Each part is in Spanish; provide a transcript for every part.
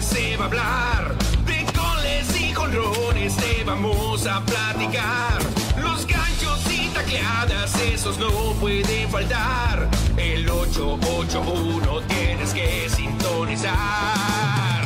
se va a hablar. De goles y jonrones te vamos a platicar. Los ganchos y tacleadas, esos no pueden faltar. El 881 tienes que sintonizar.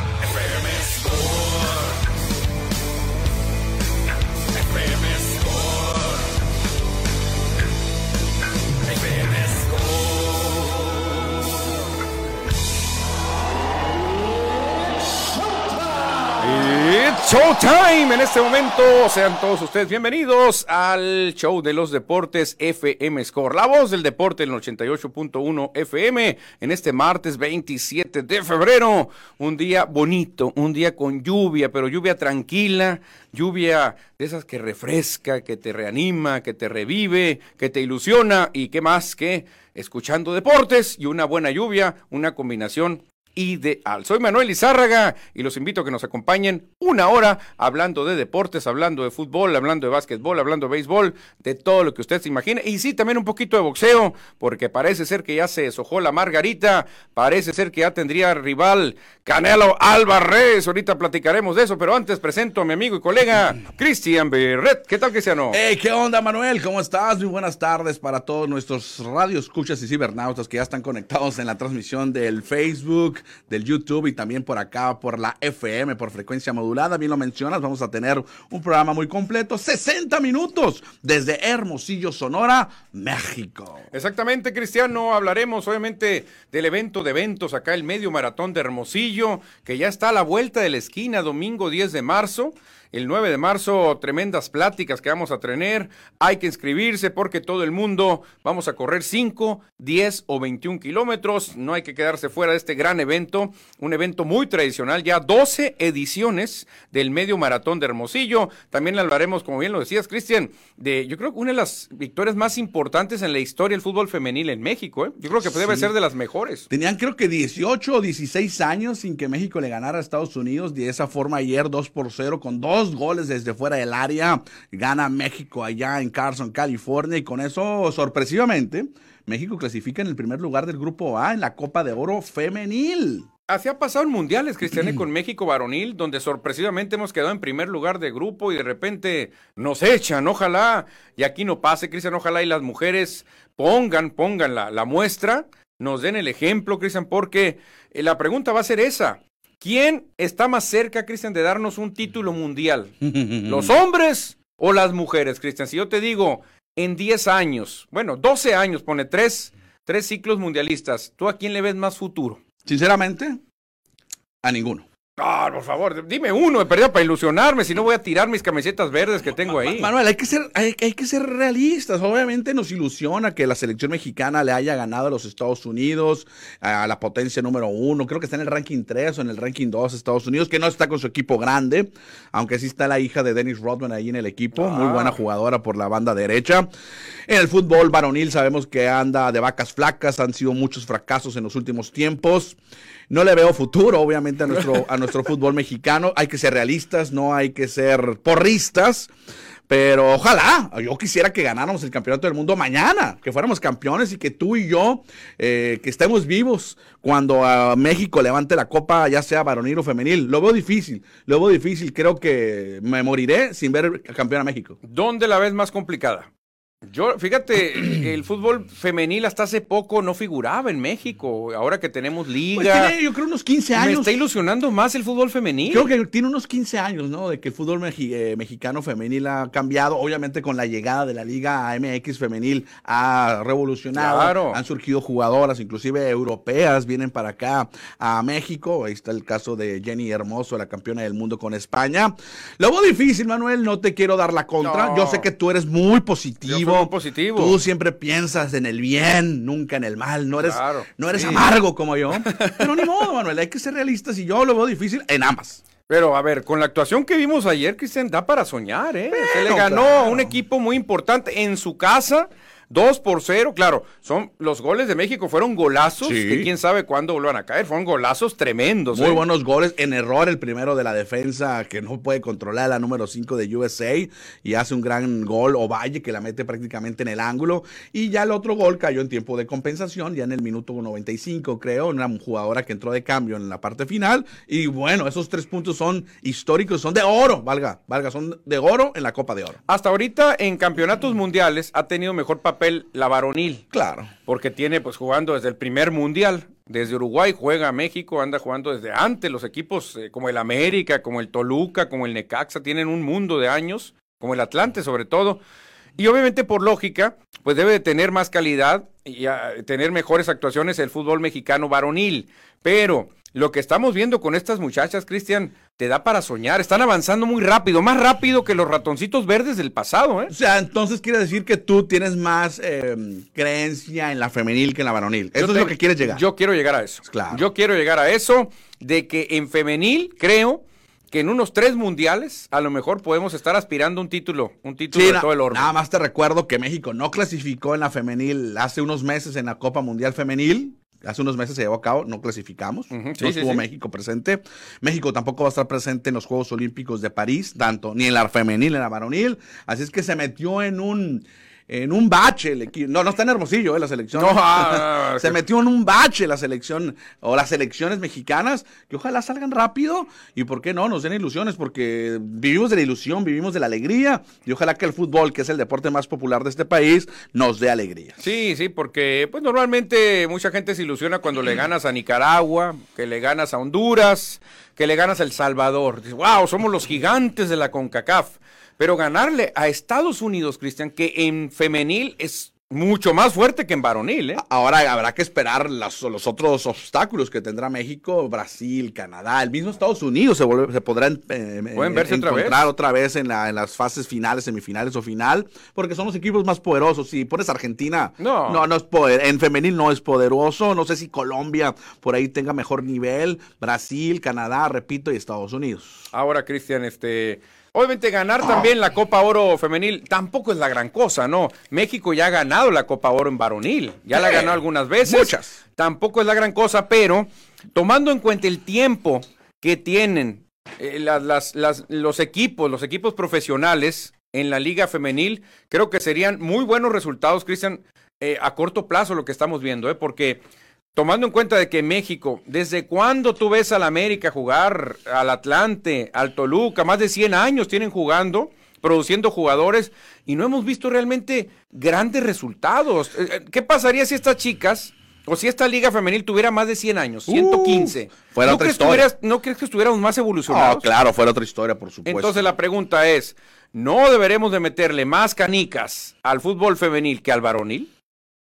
Showtime en este momento. Sean todos ustedes bienvenidos al show de los deportes FM Score. La voz del deporte en el 88.1 FM en este martes 27 de febrero. Un día bonito, un día con lluvia, pero lluvia tranquila, lluvia de esas que refresca, que te reanima, que te revive, que te ilusiona y qué más que escuchando deportes y una buena lluvia, una combinación ideal. Soy Manuel Izárraga y los invito a que nos acompañen una hora hablando de deportes, hablando de fútbol, hablando de básquetbol, hablando de béisbol, de todo lo que usted se imagine. Y sí, también un poquito de boxeo, porque parece ser que ya se deshojó la margarita, parece ser que ya tendría rival Canelo Álvarez. Ahorita platicaremos de eso, pero antes presento a mi amigo y colega Cristian Berret. ¿Qué tal, Cristiano? Hey, ¿qué onda, Manuel? ¿Cómo estás? Muy buenas tardes para todos nuestros radioescuchas y cibernautas que ya están conectados en la transmisión del Facebook, del YouTube y también por acá por la FM, por frecuencia modulada. Bien lo mencionas, vamos a tener un programa muy completo, 60 minutos desde Hermosillo, Sonora, México. Exactamente, Cristiano. Hablaremos obviamente del evento de eventos acá, el medio maratón de Hermosillo, que ya está a la vuelta de la esquina, domingo 10 de marzo. El 9 de marzo, tremendas pláticas que vamos a tener. Hay que inscribirse porque todo el mundo vamos a correr 5, 10 o 21 kilómetros. No hay que quedarse fuera de este gran evento. Un evento muy tradicional, ya 12 ediciones del medio maratón de Hermosillo. También hablaremos, como bien lo decías, Cristian, de yo creo que una de las victorias más importantes en la historia del fútbol femenil en México. ¿eh? Yo creo que debe Sí. ser de las mejores. Tenían creo que 18 o 16 años sin que México le ganara a Estados Unidos. De esa forma ayer 2 por 0 con dos goles desde fuera del área. Gana México allá en Carson, California. Y con eso, sorpresivamente, México clasifica en el primer lugar del grupo A en la Copa de Oro femenil. Así ha pasado en mundiales, Cristiane, con México varonil, donde sorpresivamente hemos quedado en primer lugar de grupo y de repente nos echan, ojalá, y aquí no pase, Cristian, ojalá y las mujeres pongan, pongan la, la muestra, nos den el ejemplo, Cristian, porque eh, la pregunta va a ser esa. ¿Quién está más cerca, Cristian, de darnos un título mundial? ¿Los hombres o las mujeres, Cristian? Si yo te digo, en 10 años, bueno, 12 años, pone tres, tres ciclos mundialistas, ¿tú a quién le ves más futuro? Sinceramente, a ninguno. Ah, por favor, dime uno, de perdida para ilusionarme, si no voy a tirar mis camisetas verdes que tengo ahí. Manuel, hay que ser, hay, hay que ser realistas. Obviamente nos ilusiona que la selección mexicana le haya ganado a los Estados Unidos, a la potencia número uno. Creo que está en el ranking 3 o en el ranking 2 Estados Unidos, que no está con su equipo grande, aunque sí está la hija de Dennis Rodman ahí en el equipo, muy Ah. buena jugadora por la banda derecha. En el fútbol varonil sabemos que anda de vacas flacas, han sido muchos fracasos en los últimos tiempos. No le veo futuro, obviamente, a nuestro, a nuestro fútbol mexicano. Hay que ser realistas, no hay que ser porristas. Pero ojalá, yo quisiera que ganáramos el campeonato del mundo mañana, que fuéramos campeones y que tú y yo, eh, que estemos vivos cuando a México levante la copa, ya sea varonil o femenil. Lo veo difícil, lo veo difícil. Creo que me moriré sin ver campeón a México. ¿Dónde la ves más complicada? Yo, fíjate, el fútbol femenil hasta hace poco no figuraba en México. Ahora que tenemos Pues liga, tiene, yo creo unos 15 me años. está ilusionando más el fútbol femenil. Creo que tiene unos 15 años, ¿no? De que el fútbol eh, mexicano femenil ha cambiado. Obviamente con la llegada de la Liga MX femenil ha revolucionado. Claro. Han surgido jugadoras, inclusive europeas, vienen para acá a México. Ahí está el caso de Jenny Hermoso, la campeona del mundo con España. Lo veo difícil, Manuel. No te quiero dar la contra. No. Yo sé que tú eres muy Yo positivo. Tú siempre piensas en el bien, nunca en el mal. No eres, Claro, no eres sí. amargo como yo. Pero ni modo, Manuel. Hay que ser realistas y yo lo veo difícil en ambas. Pero a ver, con la actuación que vimos ayer, Cristian, da para soñar, ¿eh? Se le ganó claro. a un equipo muy importante en su casa, 2 por 0, claro, son los goles de México fueron golazos, Sí. que quién sabe cuándo vuelvan a caer, fueron golazos tremendos. Muy ¿eh? buenos goles. En error el primero de la defensa que no puede controlar la número 5 de USA y hace un gran gol Ovalle que la mete prácticamente en el ángulo. Y ya el otro gol cayó en tiempo de compensación, ya en el minuto 95 creo, una jugadora que entró de cambio en la parte final. Y bueno, esos tres puntos son históricos, son de oro, valga, valga, son de oro en la Copa de Oro. Hasta ahorita en campeonatos mundiales ha tenido mejor papel la varonil. Claro. porque tiene pues jugando desde el primer mundial, desde Uruguay juega a México, anda jugando desde antes, los equipos eh, como el América, como el Toluca, como el Necaxa, tienen un mundo de años, como el Atlante sobre todo, y obviamente por lógica, pues debe de tener más calidad y ah, tener mejores actuaciones el fútbol mexicano varonil, pero lo que estamos viendo con estas muchachas, Cristian, te da para soñar, están avanzando muy rápido, más rápido que los ratoncitos verdes del pasado, ¿eh? O sea, entonces quiere decir que tú tienes más eh, creencia en la femenil que en la varonil. Eso Yo es te- lo que quieres llegar. Yo quiero llegar a eso. Claro. Yo quiero llegar a eso de que en femenil creo que en unos tres mundiales a lo mejor podemos estar aspirando un título, un título Sí, de todo el orden. nada más te recuerdo que México no clasificó en la femenil hace unos meses en la Copa Mundial Femenil. Hace unos meses se llevó a cabo, no clasificamos, sí, no estuvo sí. México presente. México tampoco va a estar presente en los Juegos Olímpicos de París, tanto ni en la femenil ni en la varonil. Así es que se metió en un en un bache el equipo. No, no está en Hermosillo, eh, la selección. No, ah, se que- metió en un bache la selección o las selecciones mexicanas que ojalá salgan rápido y por qué no nos den ilusiones porque vivimos de la ilusión, vivimos de la alegría y ojalá que el fútbol, que es el deporte más popular de este país, nos dé alegría. Sí, sí, porque pues normalmente mucha gente se ilusiona cuando le ganas a Nicaragua, que le ganas a Honduras, que le ganas a El Salvador. Dices, wow, somos los gigantes de la CONCACAF. Pero ganarle a Estados Unidos, Cristian, que en femenil es mucho más fuerte que en varonil, ¿eh? Ahora habrá que esperar las- los otros obstáculos que tendrá México, Brasil, Canadá, el mismo Estados Unidos se, vuelve- se podrán eh, Pueden verse otra vez. encontrar otra vez en, la- en las fases finales, semifinales o final, porque son los equipos más poderosos. Si pones Argentina, No. no, no es poder, en femenil no es poderoso. No sé si Colombia por ahí tenga mejor nivel, Brasil, Canadá, repito, y Estados Unidos. Ahora, Cristian, este. Obviamente ganar también la Copa Oro femenil tampoco es la gran cosa, ¿no? México ya ha ganado la Copa Oro en varonil, ya la ganado algunas veces. muchas. Tampoco es la gran cosa, pero tomando en cuenta el tiempo que tienen eh, las- las- las- los equipos, los equipos profesionales en la liga femenil, creo que serían muy buenos resultados, Cristian, eh, a corto plazo lo que estamos viendo, ¿eh? Porque tomando en cuenta de que México, ¿desde cuándo tú ves al América jugar, al Atlante, al Toluca? Más de 100 años tienen jugando, produciendo jugadores, y no hemos visto realmente grandes resultados. Eh, eh, ¿Qué pasaría si estas chicas, o si esta liga femenil tuviera más de 100 años, 115? Uh, fuera ¿No, otra crees que historia. hubieras- ¿No crees que estuviéramos más evolucionados? Oh, claro, fue la otra historia, por supuesto. Entonces la pregunta es, ¿no deberemos de meterle más canicas al fútbol femenil que al varonil?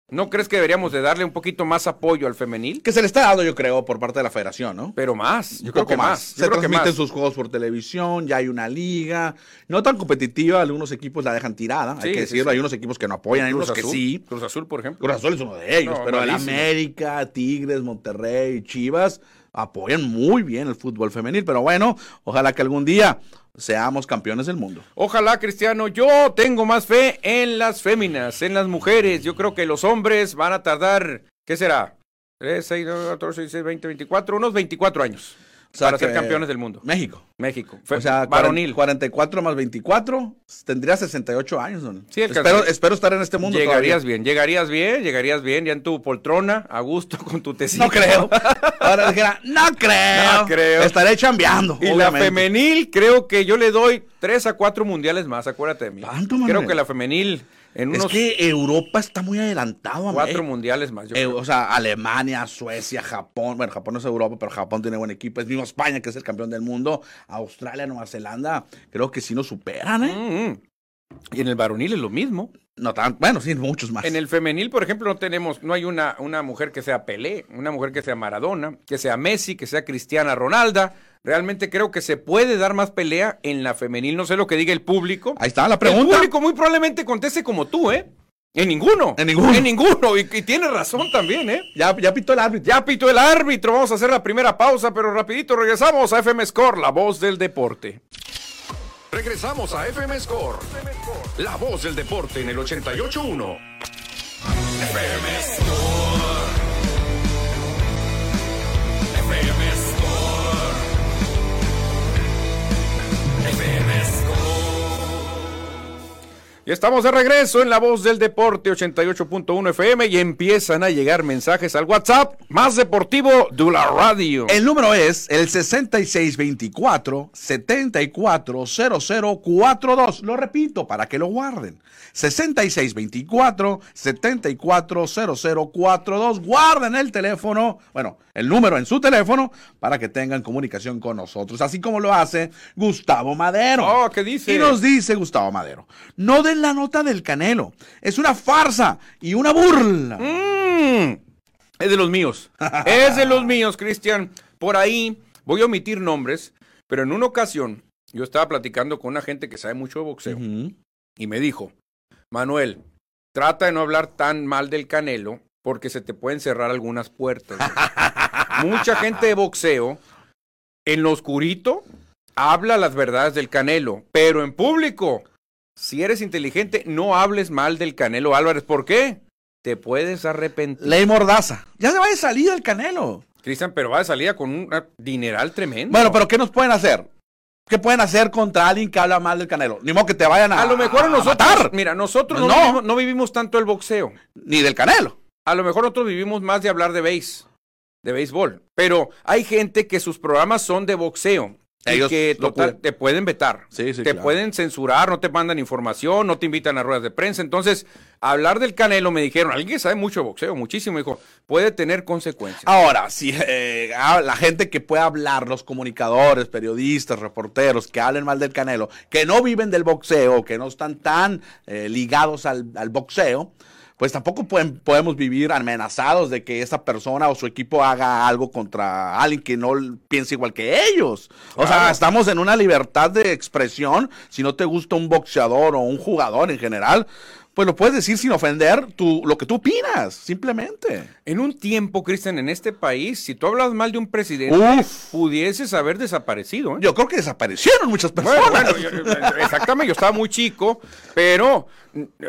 ¿No crees que deberíamos de darle un poquito más apoyo al femenil? que se le está dando, yo creo, por parte de la federación, ¿no? Pero más, yo creo que más. Se Yo creo que transmiten más. sus juegos por televisión, ya hay una liga, no tan competitiva, algunos equipos la dejan tirada, Sí, hay que decirlo, sí. hay unos equipos que no apoyan, hay Cruz unos que sí. Cruz Azul, por ejemplo. Cruz Azul es uno de ellos, No, pero el. América, Tigres, Monterrey, Chivas apoyan muy bien el fútbol femenil, pero bueno, ojalá que algún día seamos campeones del mundo. Ojalá, Cristiano, yo tengo más fe en las féminas, en las mujeres. Yo creo que los hombres van a tardar, ¿qué será? 3, 6, 14, 16, 20, 24, unos 24 años O sea para ser campeones del mundo. México. México. O sea, varonil. 44 más 24, tendría 68 años, don. Sí, alcanza- espero, espero estar en este mundo Llegarías todavía. bien, llegarías bien, llegarías bien, ya en tu poltrona, a gusto con tu tecito. No creo. Ahora dijera, no creo. No creo. Estaré chambeando. Y la femenil, creo que yo le doy tres a cuatro mundiales más, acuérdate de mí. ¿Tanto? Creo que la femenil en Es que Europa está muy adelantado. cuatro mundiales más. yo Eh, o sea, Alemania, Suecia, Japón. Bueno, Japón no es Europa, pero Japón tiene buen equipo. Es mismo España, que es el campeón del mundo. Australia, Nueva Zelanda. Creo que sí nos superan, ¿eh? Mm, mm. Y en el varonil es lo mismo. No tan. Bueno, sí, muchos más. En el femenil, por ejemplo, no tenemos, no hay una, una mujer que sea Pelé, una mujer que sea Maradona, que sea Messi, que sea Cristiana Ronalda. Realmente creo que se puede dar más pelea en la femenil. No sé lo que diga el público. Ahí está la El pregunta. público muy probablemente conteste como tú, ¿eh? En ninguno. En ninguno. En ninguno. Y, y tiene razón también, ¿eh? Ya, ya pitó el árbitro. Ya pitó el árbitro. Vamos a hacer la primera pausa, pero rapidito regresamos a FM Score, la voz del deporte. Regresamos a FM Score. La voz del deporte en el 88.1. FM Score. Y estamos de regreso en La Voz del Deporte 88.1 FM y empiezan a llegar mensajes al WhatsApp más deportivo de la radio. El número es el 6624-740042. Lo repito para que lo guarden. 6624-740042. Guarden el teléfono, bueno, el número en su teléfono para que tengan comunicación con nosotros. Así como lo hace Gustavo Madero. Oh, ¿qué dice? Y nos dice Gustavo Madero. No den la nota del Canelo. Es una farsa y una burla. Mm, es de los míos. Es de los míos, Cristian. Por ahí voy a omitir nombres, pero en una ocasión yo estaba platicando con una gente que sabe mucho de boxeo y me dijo, Manuel, trata de no hablar tan mal del Canelo porque se te pueden cerrar algunas puertas. Mucha gente de boxeo en lo oscurito habla las verdades del Canelo, pero en público, si eres inteligente, no hables mal del Canelo Álvarez. ¿Por qué? Te puedes arrepentir. Ley Mordaza. Ya se va de salida el Canelo. Cristian, pero va de salida con un dineral tremendo. Bueno, pero ¿qué nos pueden hacer? ¿Qué pueden hacer contra alguien que habla mal del Canelo? Ni modo que te vayan a. a lo mejor a nosotros, matar. mira, nosotros no, No. Vivimos, no vivimos tanto el boxeo. Ni del Canelo. A lo mejor nosotros vivimos más de hablar de base, de béisbol. Pero hay gente que sus programas son de boxeo. Y Ellos que total, te pueden vetar. Sí, sí, te claro. pueden censurar, no te mandan información, no te invitan a ruedas de prensa. Entonces, hablar del Canelo, me dijeron, alguien que sabe mucho de boxeo, muchísimo, dijo, puede tener consecuencias. Ahora, si eh, ah, la gente que puede hablar, los comunicadores, periodistas, reporteros, que hablen mal del Canelo, que no viven del boxeo, que no están tan eh, ligados al, al boxeo, pues tampoco pueden, podemos vivir amenazados de que esa persona o su equipo haga algo contra alguien que no piense igual que ellos. O sea, estamos en una libertad de expresión. Si no te gusta un boxeador o un jugador en general, pues lo puedes decir sin ofender tu, lo que tú opinas, simplemente. En un tiempo, Cristian, en este país, si tú hablas mal de un presidente, Uf. pudieses haber desaparecido. ¿eh? Yo creo que desaparecieron muchas personas. Bueno, bueno, yo- yo- exactamente, yo estaba muy chico, pero,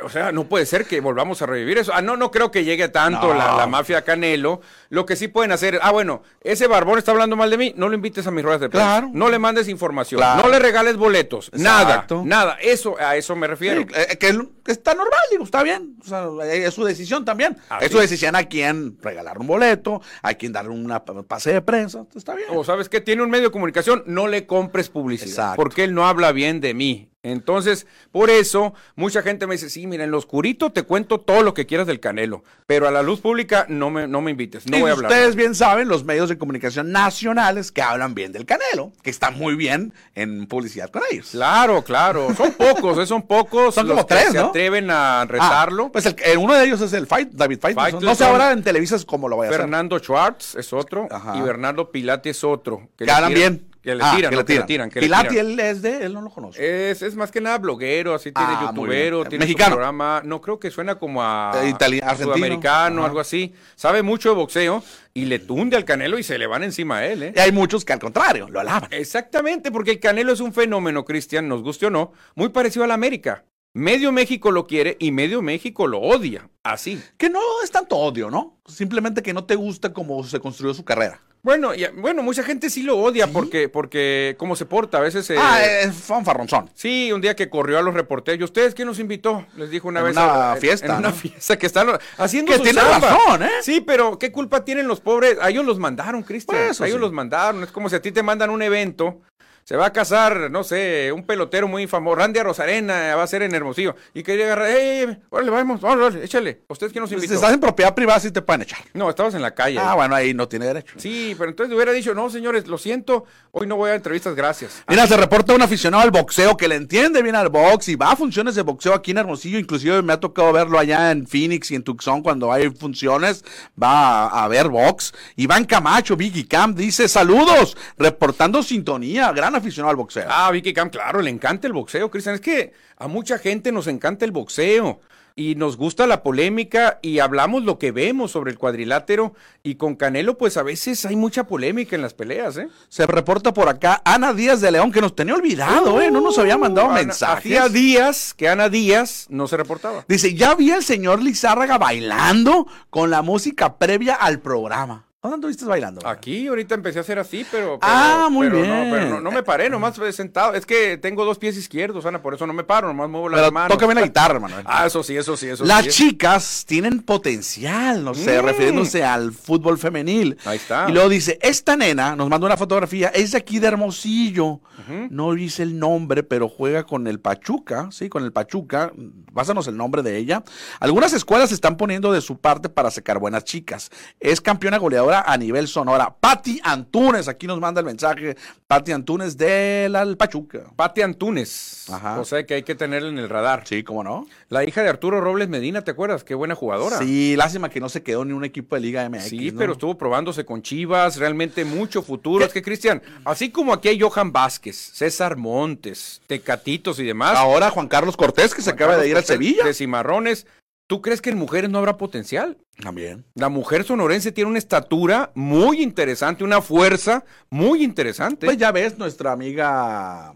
o sea, no puede ser que volvamos a revivir eso. Ah, no, no creo que llegue tanto No. la, la mafia Canelo. Lo que sí pueden hacer, ah, bueno, ese barbón está hablando mal de mí, no lo invites a mis ruedas de prensa. Claro. No le mandes información, Claro. no le regales boletos, Exacto. nada, nada. Eso, a eso me refiero. Sí, eh, que, es- que está normal, digo, está bien. O sea, eh, es su decisión también. Así es su decisión a quién regalar un boleto, a quién darle una pa- pase de prensa. Está bien. O sabes que tiene un medio de comunicación, no le compres publicidad, Exacto. porque él no habla bien de mí. Entonces, por eso, mucha gente me dice, sí, mira, en lo oscurito te cuento todo lo que quieras del Canelo, pero a la luz pública no me, no me invites, no y voy a hablar. ustedes bien saben, los medios de comunicación nacionales que hablan bien del Canelo, que están muy bien en publicidad con ellos. Claro, claro, son pocos, eh, son pocos Son los como que tres, se ¿no? atreven a Ah, retarlo. pues el, el- uno de ellos es el Fight, David Fight. No sé ahora en Televisa cómo lo voy a hacer. Fernando Schwartz es otro Ajá. y Bernardo Pilati es otro. Que hablan bien. Que le Ah, tiran, que no, le que le tiran. que le Pilati, tiran. él es de, él no lo conozco. Es, es más que nada bloguero, así tiene Ah, youtubero, tiene su Mexicano. programa. No creo que suena como a Eh, itali- argentino. sudamericano, Ajá. algo así. Sabe mucho de boxeo y le tunde al Canelo y se le van encima a él, ¿eh? Y hay muchos que al contrario, lo alaban. Exactamente, porque el Canelo es un fenómeno, Cristian, nos guste o no, muy parecido a la América. Medio México lo quiere y medio México lo odia. Así. Que no es tanto odio, ¿no? Simplemente que no te gusta cómo se construyó su carrera. Bueno, y, bueno, mucha gente sí lo odia porque, porque cómo se porta. A veces. eh, ah, es fanfarronzón. Sí, un día que corrió a los reporteros. ¿Y ustedes quién nos invitó? Les dijo una En vez. una en- fiesta, En una ¿no? fiesta que están haciendo Que su tiene chamba. razón, ¿eh? Sí, pero ¿qué culpa tienen los pobres? A ellos los mandaron, Cristian. Pues a ellos sí. los mandaron. Es como si a ti te mandan un evento. Se va a casar, no sé, un pelotero muy famoso, Randy Rosarena, va a ser en Hermosillo. Y quería agarrar, ¡eh! órale, vamos, órale, échale. ¿Ustedes quién nos Si invitó? estás en propiedad privada, sí te pueden echar. No, estabas en la calle. Ah, bueno, ahí no tiene derecho. Sí, pero entonces hubiera dicho, no, señores, lo siento, hoy no voy a entrevistas, gracias. Mira, se reporta un aficionado al boxeo que le entiende bien al box y va a funciones de boxeo aquí en Hermosillo. Inclusive me ha tocado verlo allá en Phoenix y en Tucson cuando hay funciones. Va a, a ver box. Iván Camacho, Vicky Camp, dice saludos, reportando sintonía. Gran aficionado al boxeo. Ah, Vicky Cam, claro, le encanta el boxeo, Cristian. Es que a mucha gente nos encanta el boxeo. y nos gusta la polémica y hablamos lo que vemos sobre el cuadrilátero y con Canelo pues a veces hay mucha polémica en las peleas, ¿eh? Se reporta por acá Ana Díaz de León que nos tenía olvidado, ¿eh? No nos había mandado Ana- mensajes. Hacía días que Ana Díaz no se reportaba. Dice, ya vi al señor Lizárraga bailando con la música previa al programa. ¿Dónde anduviste bailando? Aquí ahorita empecé a hacer así, pero... pero- Ah, muy pero bien. No, pero no, no me paré, nomás sentado. Es que tengo dos pies izquierdos, Ana, por eso no me paro, nomás muevo las Pero manos. tócame la guitarra, Manuel. Ah, eso sí, eso sí, eso Las sí. chicas tienen potencial, no sé, Mm. refiriéndose al fútbol femenil. Ahí está. Y luego dice, esta nena nos manda una fotografía, es de aquí de Hermosillo. No dice el nombre, pero juega con el Pachuca, sí, con el Pachuca. Pásanos el nombre de ella. Algunas escuelas están poniendo de su parte para sacar buenas chicas. Es campeona goleadora a nivel sonora. Patti Antunes, aquí nos manda el mensaje. Patti Antunes del al Pachuca. Pati Antunes. Ajá. O sea que hay que tenerla en el radar. Sí, ¿cómo no? La hija de Arturo Robles Medina, ¿te acuerdas? Qué buena jugadora. Sí, lástima que no se quedó ni un equipo de Liga MX. Sí, ¿no? pero estuvo probándose con Chivas, realmente mucho futuro. Es que, Cristian, así como aquí hay Johan Vázquez, César Montes, Tecatitos y demás. Ahora Juan Carlos Cortés, que se acaba de ir al Sevilla. De Cimarrones. ¿Tú crees que en mujeres no habrá potencial? También. La mujer sonorense tiene una estatura muy interesante, una fuerza muy interesante. Pues ya ves, nuestra amiga,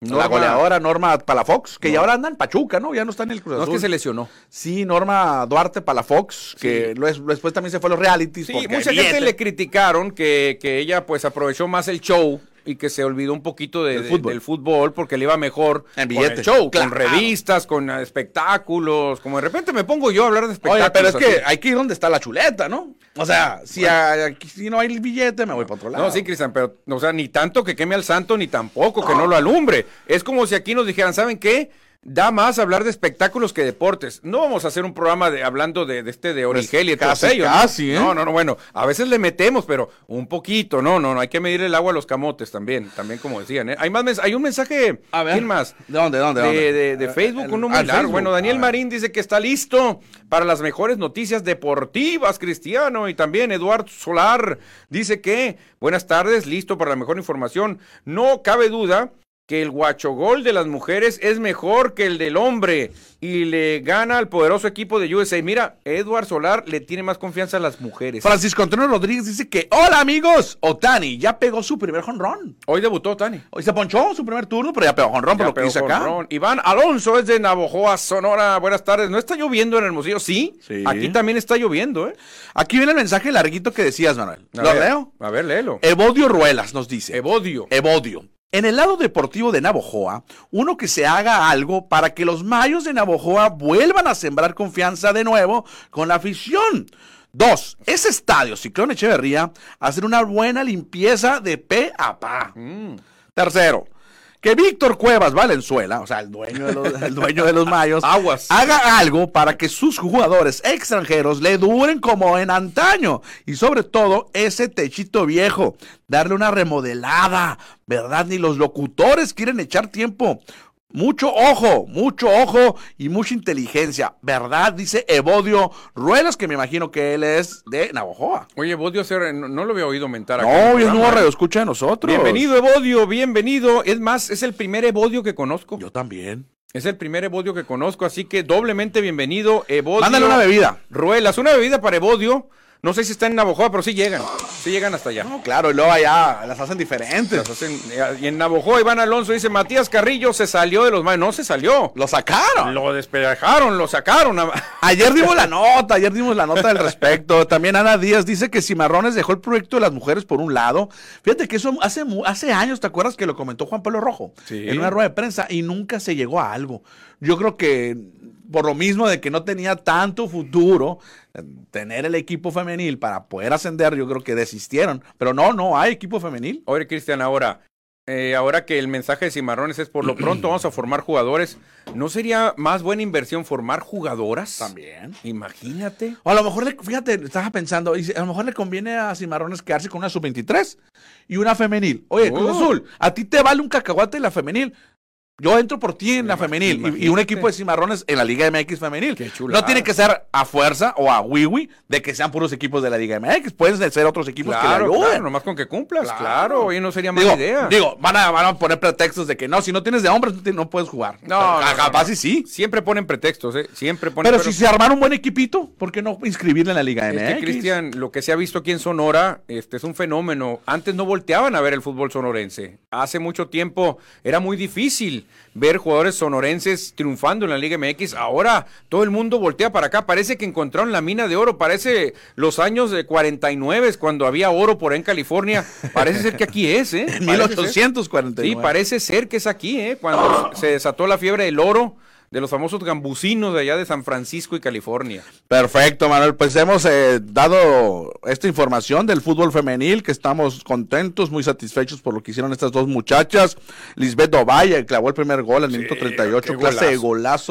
la goleadora Norma Palafox, que No. ya ahora anda en Pachuca, ¿no? Ya no está en el Cruz no es que se lesionó. Sí, Norma Duarte Palafox, que luego- después también se fue a los realities. Sí, mucha gente le criticaron que, que ella pues aprovechó más el show y que se olvidó un poquito de- Del de- fútbol. del fútbol porque le iba mejor En con el show, Claro. con revistas, con espectáculos, como de repente me pongo yo a hablar de espectáculos. Oye, pero es que hay que ir donde está la chuleta, ¿no? O sea, si no hay el billete, me voy para otro lado. No, sí, Cristian, pero, o sea, ni tanto que queme al santo, ni tampoco que no lo alumbre. Es como si aquí nos dijeran, ¿saben qué? Da más hablar de espectáculos que deportes. No vamos a hacer un programa de hablando de, de este de Origel y de todos Pues casi, ¿no? casi, ¿eh? No, no, no, bueno, a veces le metemos, pero un poquito, no, no, no, hay que medir el agua a los camotes también, también como decían, ¿eh? Hay más, hay un mensaje, A ver. ¿quién más? ¿De dónde, dónde, De, dónde? de- de Facebook, el- uno muy largo. Facebook. Bueno, Daniel. Marín dice que está listo para las mejores noticias deportivas, Cristiano. Y también Eduardo Solar dice que, buenas tardes, listo para la mejor información. No cabe duda que el guachogol de las mujeres es mejor que el del hombre y le gana al poderoso equipo de USA. Mira, Eduardo Solar le tiene más confianza a las mujeres. Francisco Antonio Rodríguez dice que, hola amigos, Otani ya pegó su primer jonrón. Hoy debutó Tani. Hoy se ponchó su primer turno, pero ya pegó jonrón por lo que dice acá. Iván Alonso es de Navojoa, Sonora. Buenas tardes. ¿No está lloviendo en Hermosillo? Sí. Sí. Aquí también está lloviendo, ¿eh? Aquí viene el mensaje larguito que decías, Manuel. A ¿Lo ver, leo? A ver, léelo. Evodio Ruelas nos dice. Evodio. Evodio. En el lado deportivo de Navojoa, uno que se haga algo para que los mayos de Navojoa vuelvan a sembrar confianza de nuevo con la afición. Dos, ese estadio, Ciclón Echeverría, hacer una buena limpieza de pe a pa. Mm. Tercero, que Víctor Cuevas Valenzuela, o sea, el dueño de los, el dueño de los mayos, Aguas. haga algo para que sus jugadores extranjeros le duren como en antaño. Y sobre todo, ese techito viejo, darle una remodelada, ¿verdad? Ni los locutores quieren echar tiempo. Mucho ojo, mucho ojo y mucha inteligencia, ¿verdad? Dice Evodio Ruelas, que me imagino que él es de Navojoa. Oye, Evodio, no, no lo había oído mentar acá. No, es nuevo radio, escucha de nosotros. Bienvenido, Evodio, bienvenido. Es más, es el primer Evodio que conozco. Yo también. Es el primer Evodio que conozco, así que doblemente bienvenido, Evodio. Mándale una bebida. Ruelas, una bebida para Evodio. No sé si está en Navojoa, pero sí llegan. Sí llegan hasta allá. No, claro, y luego allá las hacen diferentes. Las hacen- y en Navojoa, Iván Alonso dice, Matías Carrillo se salió de los mayos. No se salió. Lo sacaron. Lo despejaron, lo sacaron. Ayer dimos la nota, ayer dimos la nota al respecto. También Ana Díaz dice que Cimarrones dejó el proyecto de las mujeres por un lado. Fíjate que eso hace, hace años, ¿te acuerdas que lo comentó Juan Pablo Rojo? Sí. En una rueda de prensa y nunca se llegó a algo. Yo creo que por lo mismo de que no tenía tanto futuro, eh, tener el equipo femenil para poder ascender, yo creo que desistieron. Pero no, no hay equipo femenil. Oye, Cristian, ahora, eh, ahora que el mensaje de Cimarrones es por lo pronto vamos a formar jugadores, ¿no sería más buena inversión formar jugadoras? También. Imagínate. O a lo mejor, le, fíjate, estaba pensando, a lo mejor le conviene a Cimarrones quedarse con una sub-23 y una femenil. Oye, Cruz Oh. Azul, a ti te vale un cacahuate la femenil. Yo entro por ti en la femenil y- y, un equipo de cimarrones en la Liga MX femenil. Qué chulada. No tiene que ser a fuerza o a wiwi de que sean puros equipos de la Liga MX. Pueden ser otros equipos que Claro, ayuden. claro, nomás con que cumplas, Claro. claro, oye, no sería mala Digo, idea. digo, van a, van a poner pretextos de que no, si no tienes de hombres no, te- no puedes jugar. No, Pero no, capaz no. y sí. Siempre ponen pretextos, ¿eh? Siempre ponen Pero, si se armara un buen equipito, ¿por qué no inscribirle en la Liga Es MX? que, Cristian, lo que se ha visto aquí en Sonora este es un fenómeno. Antes no volteaban a ver el fútbol sonorense. Hace mucho tiempo era muy difícil ver jugadores sonorenses triunfando en la Liga MX. Ahora todo el mundo voltea para acá. Parece que encontraron la mina de oro. Parece los años de 49 cuando había oro por ahí en California. Parece ser que aquí es, ¿eh? En Parece ser. 1849. Sí, parece ser que es aquí, ¿eh? Cuando se desató la fiebre del oro de los famosos gambusinos de allá de San Francisco y California. Perfecto, Manuel. Pues hemos eh, dado esta información del fútbol femenil, que estamos contentos, muy satisfechos por lo que hicieron estas dos muchachas. Lisbeth Ovalle clavó el primer gol al minuto 38, qué clase de golazo.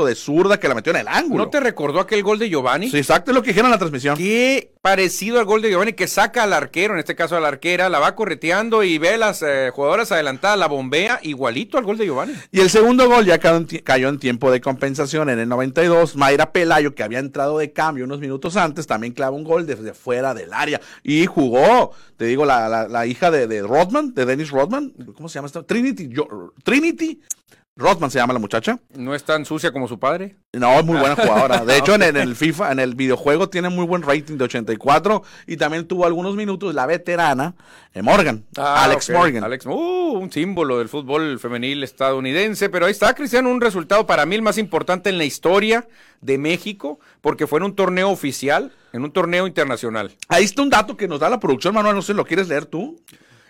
golazo de zurda que la metió en el ángulo. ¿No te recordó aquel gol de Giovanni? Sí, exacto, es lo que dijeron en la transmisión. Qué parecido al gol de Giovanni que saca al arquero, en este caso a la arquera, la va correteando y ve a las eh, jugadoras adelantadas, la bombea, igualito al gol de Giovanni. Y el segundo gol ya cayó en, ti- cayó en tiempo de compensación en el 92. Mayra Pelayo, que había entrado de cambio unos minutos antes, también clava un gol desde fuera del área. Y jugó, te digo, la, la- la hija de, de Rodman, de Dennis Rodman. ¿Cómo se llama esta? Trinity. Trinity. Rodman se llama la muchacha. No es tan sucia como su padre. No, es muy buena jugadora. De hecho, en, en el FIFA, en el videojuego, tiene muy buen rating de 84. Y también tuvo algunos minutos la veterana eh, Morgan. Alex Ah. Morgan. Alex, uh, un símbolo del fútbol femenil estadounidense. Pero ahí está, Cristian, un resultado para mí el más importante en la historia de México, porque fue en un torneo oficial, en un torneo internacional. Ahí está un dato que nos da la producción, Manuel. No sé, ¿lo quieres leer tú?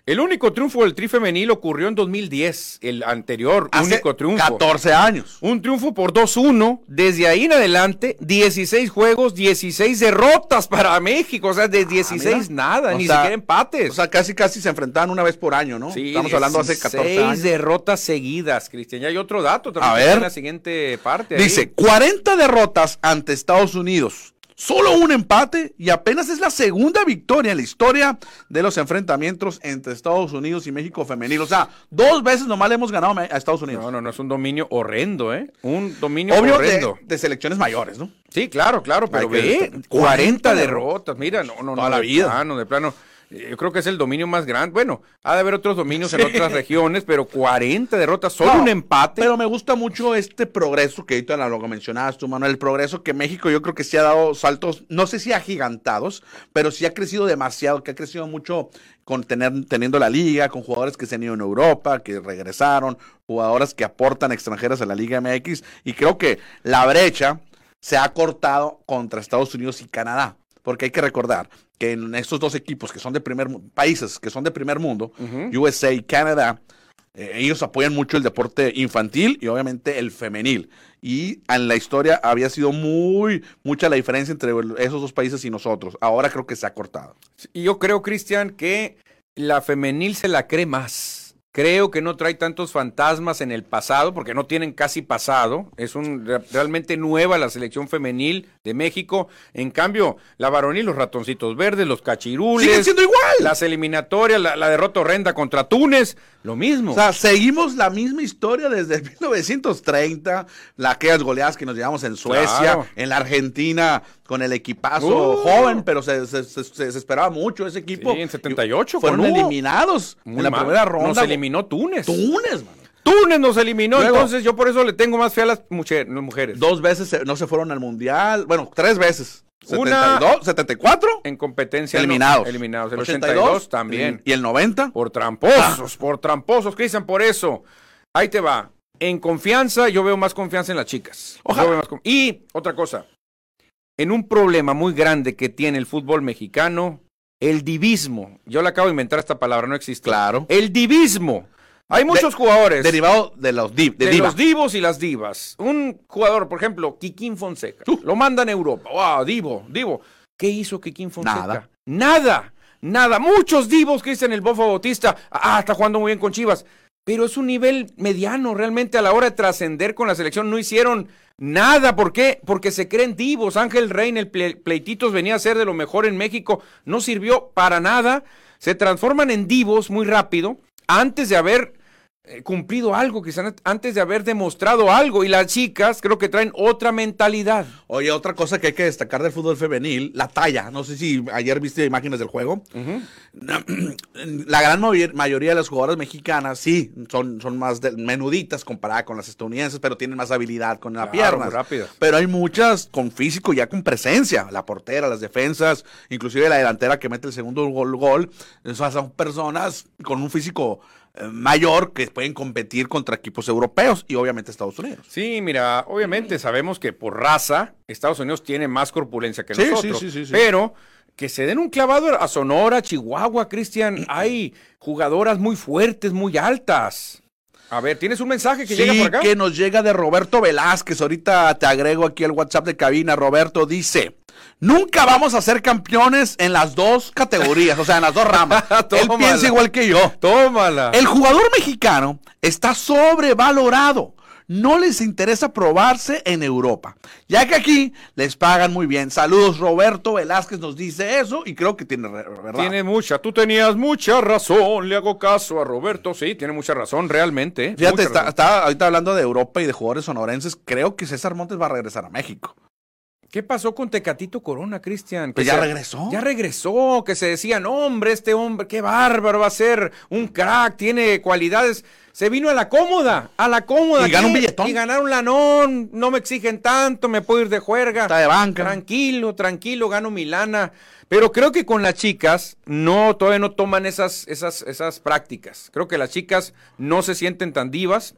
El único triunfo del tri femenil ocurrió en 2010, el anterior Hace único triunfo. 14 años. Un triunfo por 2-1. Desde ahí en adelante, 16 juegos, 16 derrotas para México. O sea, de 16 Ah, nada, O ni sea, siquiera empates. O sea, casi casi se enfrentaban una vez por año, ¿no? Sí, Estamos hablando hace 14 16 años. derrotas seguidas, Cristian. Y hay otro dato también A ver. en la siguiente parte. ahí. Dice, 40 derrotas ante Estados Unidos. Solo un empate y apenas es la segunda victoria en la historia de los enfrentamientos entre Estados Unidos y México femenil. O sea, dos veces nomás le hemos ganado a Estados Unidos. No, no, no, es un dominio horrendo, ¿eh? Un dominio Obvio horrendo. de selecciones mayores, ¿no? Sí, claro, claro, pero ve, destacar. 40 40 derrotas, mira, no, no, Toda no, la de vida. plano, de plano. Yo creo que es el dominio más grande. Bueno, ha de haber otros dominios en otras regiones, pero 40 derrotas, solo No, un empate. Pero me gusta mucho este progreso que ahorita lo mencionabas tú, Manuel. El progreso que México yo creo que sí ha dado saltos, no sé si agigantados, pero sí ha crecido demasiado, que ha crecido mucho con tener, teniendo la liga, con jugadores que se han ido en Europa, que regresaron, jugadoras que aportan extranjeras a la Liga MX. Y creo que la brecha se ha cortado contra Estados Unidos y Canadá. Porque hay que recordar que en estos dos equipos que son de primer países que son de primer mundo, USA y Canadá, eh, ellos apoyan mucho el deporte infantil y obviamente el femenil. Y en la historia había sido muy mucha la diferencia entre esos dos países y nosotros. Ahora creo que se ha cortado. Y yo creo, Cristian, que la femenil se la cree más. Creo que no trae tantos fantasmas en el pasado, porque no tienen casi pasado. Es un re- realmente nueva la selección femenil de México. En cambio, la varonil, los ratoncitos verdes, los cachirules. Siguen siendo igual. Las eliminatorias, la, la derrota horrenda contra Túnez, lo mismo. O sea, seguimos la misma historia desde 1930, la, aquellas goleadas que nos llevamos en Suecia, Claro. en la Argentina, con el equipazo Uh. joven, pero se, se, se- se desesperaba mucho ese equipo. Sí, en 78 Fueron con eliminados Muy en la mal. primera ronda. Eliminó Túnez. Túnez, mano. Túnez nos eliminó, Luego- entonces yo por eso le tengo más fe a las mujer- mujeres. Dos veces no se fueron al mundial. Bueno, tres veces. Una- 72, 74. En competencia. no, eliminados. eliminados. El 82, también. Y el 90. Por tramposos, por tramposos, Cristian, por eso. Ahí te va. En confianza, yo veo más confianza en las chicas. Ojalá. Más y otra cosa. En un problema muy grande que tiene el fútbol mexicano, el divismo. Yo le acabo de inventar esta palabra, no existe. Claro. El divismo. Hay muchos jugadores. Derivado de los div, de, de diva. los divos y las divas. Un jugador, por ejemplo, Kikín Fonseca. Uh. Lo mandan a Europa. ¡Wow! Divo, divo. ¿Qué hizo Kikín Fonseca? Nada. Nada. Nada. Muchos divos que dicen el Bofo Bautista. Ah, está jugando muy bien con Chivas. Pero es un nivel mediano realmente a la hora de trascender con la selección. No hicieron nada. ¿Por qué? Porque se creen divos. Ángel Reina, el ple- Pleititos, venía a ser de lo mejor en México. No sirvió para nada. Se transforman en divos muy rápido. Antes de haber cumplido algo, quizás antes de haber demostrado algo. Y las chicas creo que traen otra mentalidad. Oye, otra cosa que hay que destacar del fútbol femenil, la talla. No sé si ayer viste imágenes del juego. La gran mayoría de las jugadoras mexicanas, sí, son, son más menuditas comparadas con las estadounidenses, pero tienen más habilidad con la pierna. Pero hay muchas con físico, ya con presencia. La portera, las defensas, inclusive la delantera que mete el segundo gol. gol esas son personas con un físico eh, mayor que pueden competir contra equipos europeos y obviamente Estados Unidos. Sí, mira, obviamente sabemos que por raza Estados Unidos tiene más corpulencia que nosotros, sí, sí, sí, pero que se den un clavado a Sonora, Chihuahua, Cristian, hay jugadoras muy fuertes, muy altas. A ver, ¿tienes un mensaje que llega por acá? que nos llega de Roberto Velázquez. Ahorita te agrego aquí el WhatsApp de cabina. Roberto dice, nunca vamos a ser campeones en las dos categorías, o sea, en las dos ramas. Él piensa igual que yo. Tómala. El jugador mexicano está sobrevalorado no les interesa probarse en Europa, ya que aquí les pagan muy bien. Saludos, Roberto Velázquez nos dice eso y creo que tiene verdad. Tiene mucha, tú tenías mucha razón, le hago caso a Roberto, sí, tiene mucha razón, realmente. Fíjate, está, ahorita hablando de Europa y de jugadores sonorenses, creo que César Montes va a regresar a México. ¿Qué pasó con Tecatito Corona, Cristian? Pues ya regresó. Ya regresó, que se decían, hombre, este hombre, qué bárbaro va a ser, un crack, tiene cualidades. Se vino a la cómoda, a la cómoda. Y ganó un billetón. Y ganaron la non, no me exigen tanto, me puedo ir de juerga. Está de banca. Tranquilo, tranquilo, gano Milana. Pero creo que con las chicas no, todavía no toman esas, esas, esas prácticas. Creo que las chicas no se sienten tan divas.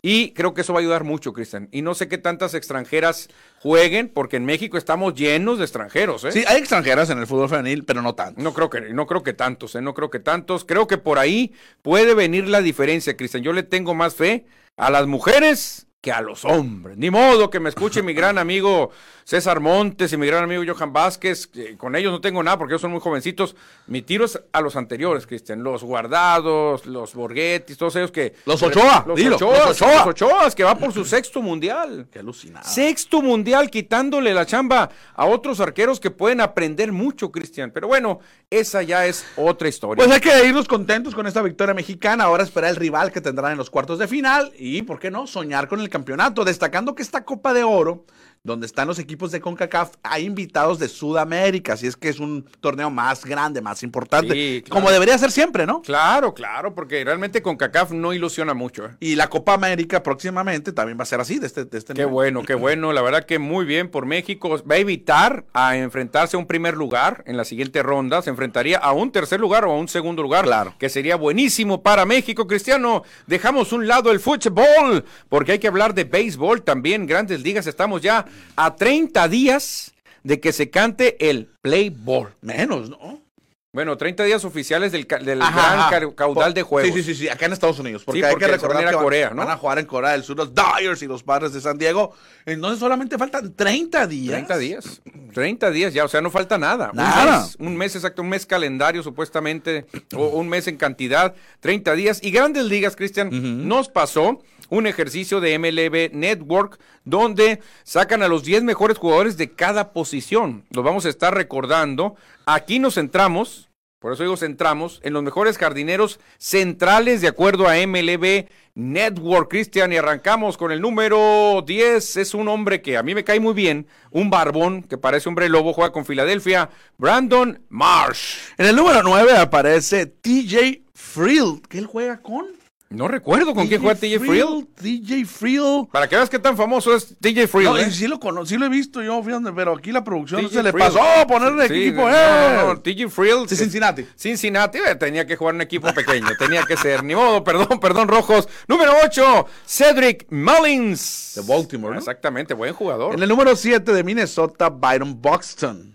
Y creo que eso va a ayudar mucho, Cristian. Y no sé qué tantas extranjeras jueguen, porque en México estamos llenos de extranjeros, ¿eh? Sí, hay extranjeras en el fútbol femenil, pero no tantos. No creo que, no creo que tantos, ¿eh? No creo que tantos. Creo que por ahí puede venir la diferencia, Cristian. Yo le tengo más fe a las mujeres que a los hombres. Ni modo que me escuche mi gran amigo César Montes y mi gran amigo Johan Vázquez. con ellos no tengo nada porque ellos son muy jovencitos. Mi tiro es a los anteriores, Cristian. Los guardados, los Borghetti, todos ellos que. Los Ochoa, los, Ochoa, los Ochoa. Los Ochoas, que va por su sexto mundial. Qué alucinado. Sexto mundial, quitándole la chamba a otros arqueros que pueden aprender mucho, Cristian. Pero bueno, esa ya es otra historia. Pues hay que irnos contentos con esta victoria mexicana. Ahora esperar el rival que tendrán en los cuartos de final y, ¿por qué no?, soñar con el campeonato, destacando que esta Copa de Oro donde están los equipos de CONCACAF, hay invitados de Sudamérica, así es que es un torneo más grande, más importante, como debería ser siempre, ¿no? Claro, claro, porque realmente CONCACAF no ilusiona mucho. ¿eh? Y la Copa América próximamente también va a ser así, de este, de este Qué bueno, qué bueno, la verdad que muy bien por México, va a evitar a enfrentarse a un primer lugar en la siguiente ronda, se enfrentaría a un tercer lugar o a un segundo lugar, claro. que sería buenísimo para México, Cristiano. Dejamos un lado el fútbol, porque hay que hablar de béisbol también, grandes ligas, estamos ya a 30 días de que se cante el play ball. Menos, ¿no? Bueno, 30 días oficiales del, del gran caudal de juegos. Sí, sí, sí, acá en Estados Unidos. Porque, hay que recordar que Corea, van, a jugar en Corea del Sur los Dyers y los Padres de San Diego. Entonces solamente faltan 30 días. 30 días. 30 días ya, o sea, no falta nada. Nada. Un mes, un mes exacto, un mes calendario supuestamente, o un mes en cantidad, 30 días. Y Grandes Ligas, Cristian, nos pasó un ejercicio de MLB Network donde sacan a los 10 mejores jugadores de cada posición. Los vamos a estar recordando. Aquí nos centramos por eso digo, centramos en los mejores jardineros centrales de acuerdo a MLB Network, Cristian, y arrancamos con el número 10. Es un hombre que a mí me cae muy bien, un barbón que parece hombre lobo, juega con Filadelfia, Brandon Marsh. En el número 9 aparece TJ Frill, que él juega con no recuerdo con quién juega TJ Frill. TJ Frill. Para que veas qué tan famoso es TJ Frill. No, ¿eh? sí, lo sí lo he visto yo, fíjate, pero aquí la producción se le pasó a ponerle equipo. Eh. No, no, TJ Frill. Sí, Cincinnati. Cincinnati eh, tenía que jugar un equipo pequeño, tenía que ser. Ni modo, perdón, perdón, rojos. Número 8, Cedric Mullins. De Baltimore. ¿no? Exactamente, buen jugador. En el número 7 de Minnesota, Byron Buxton.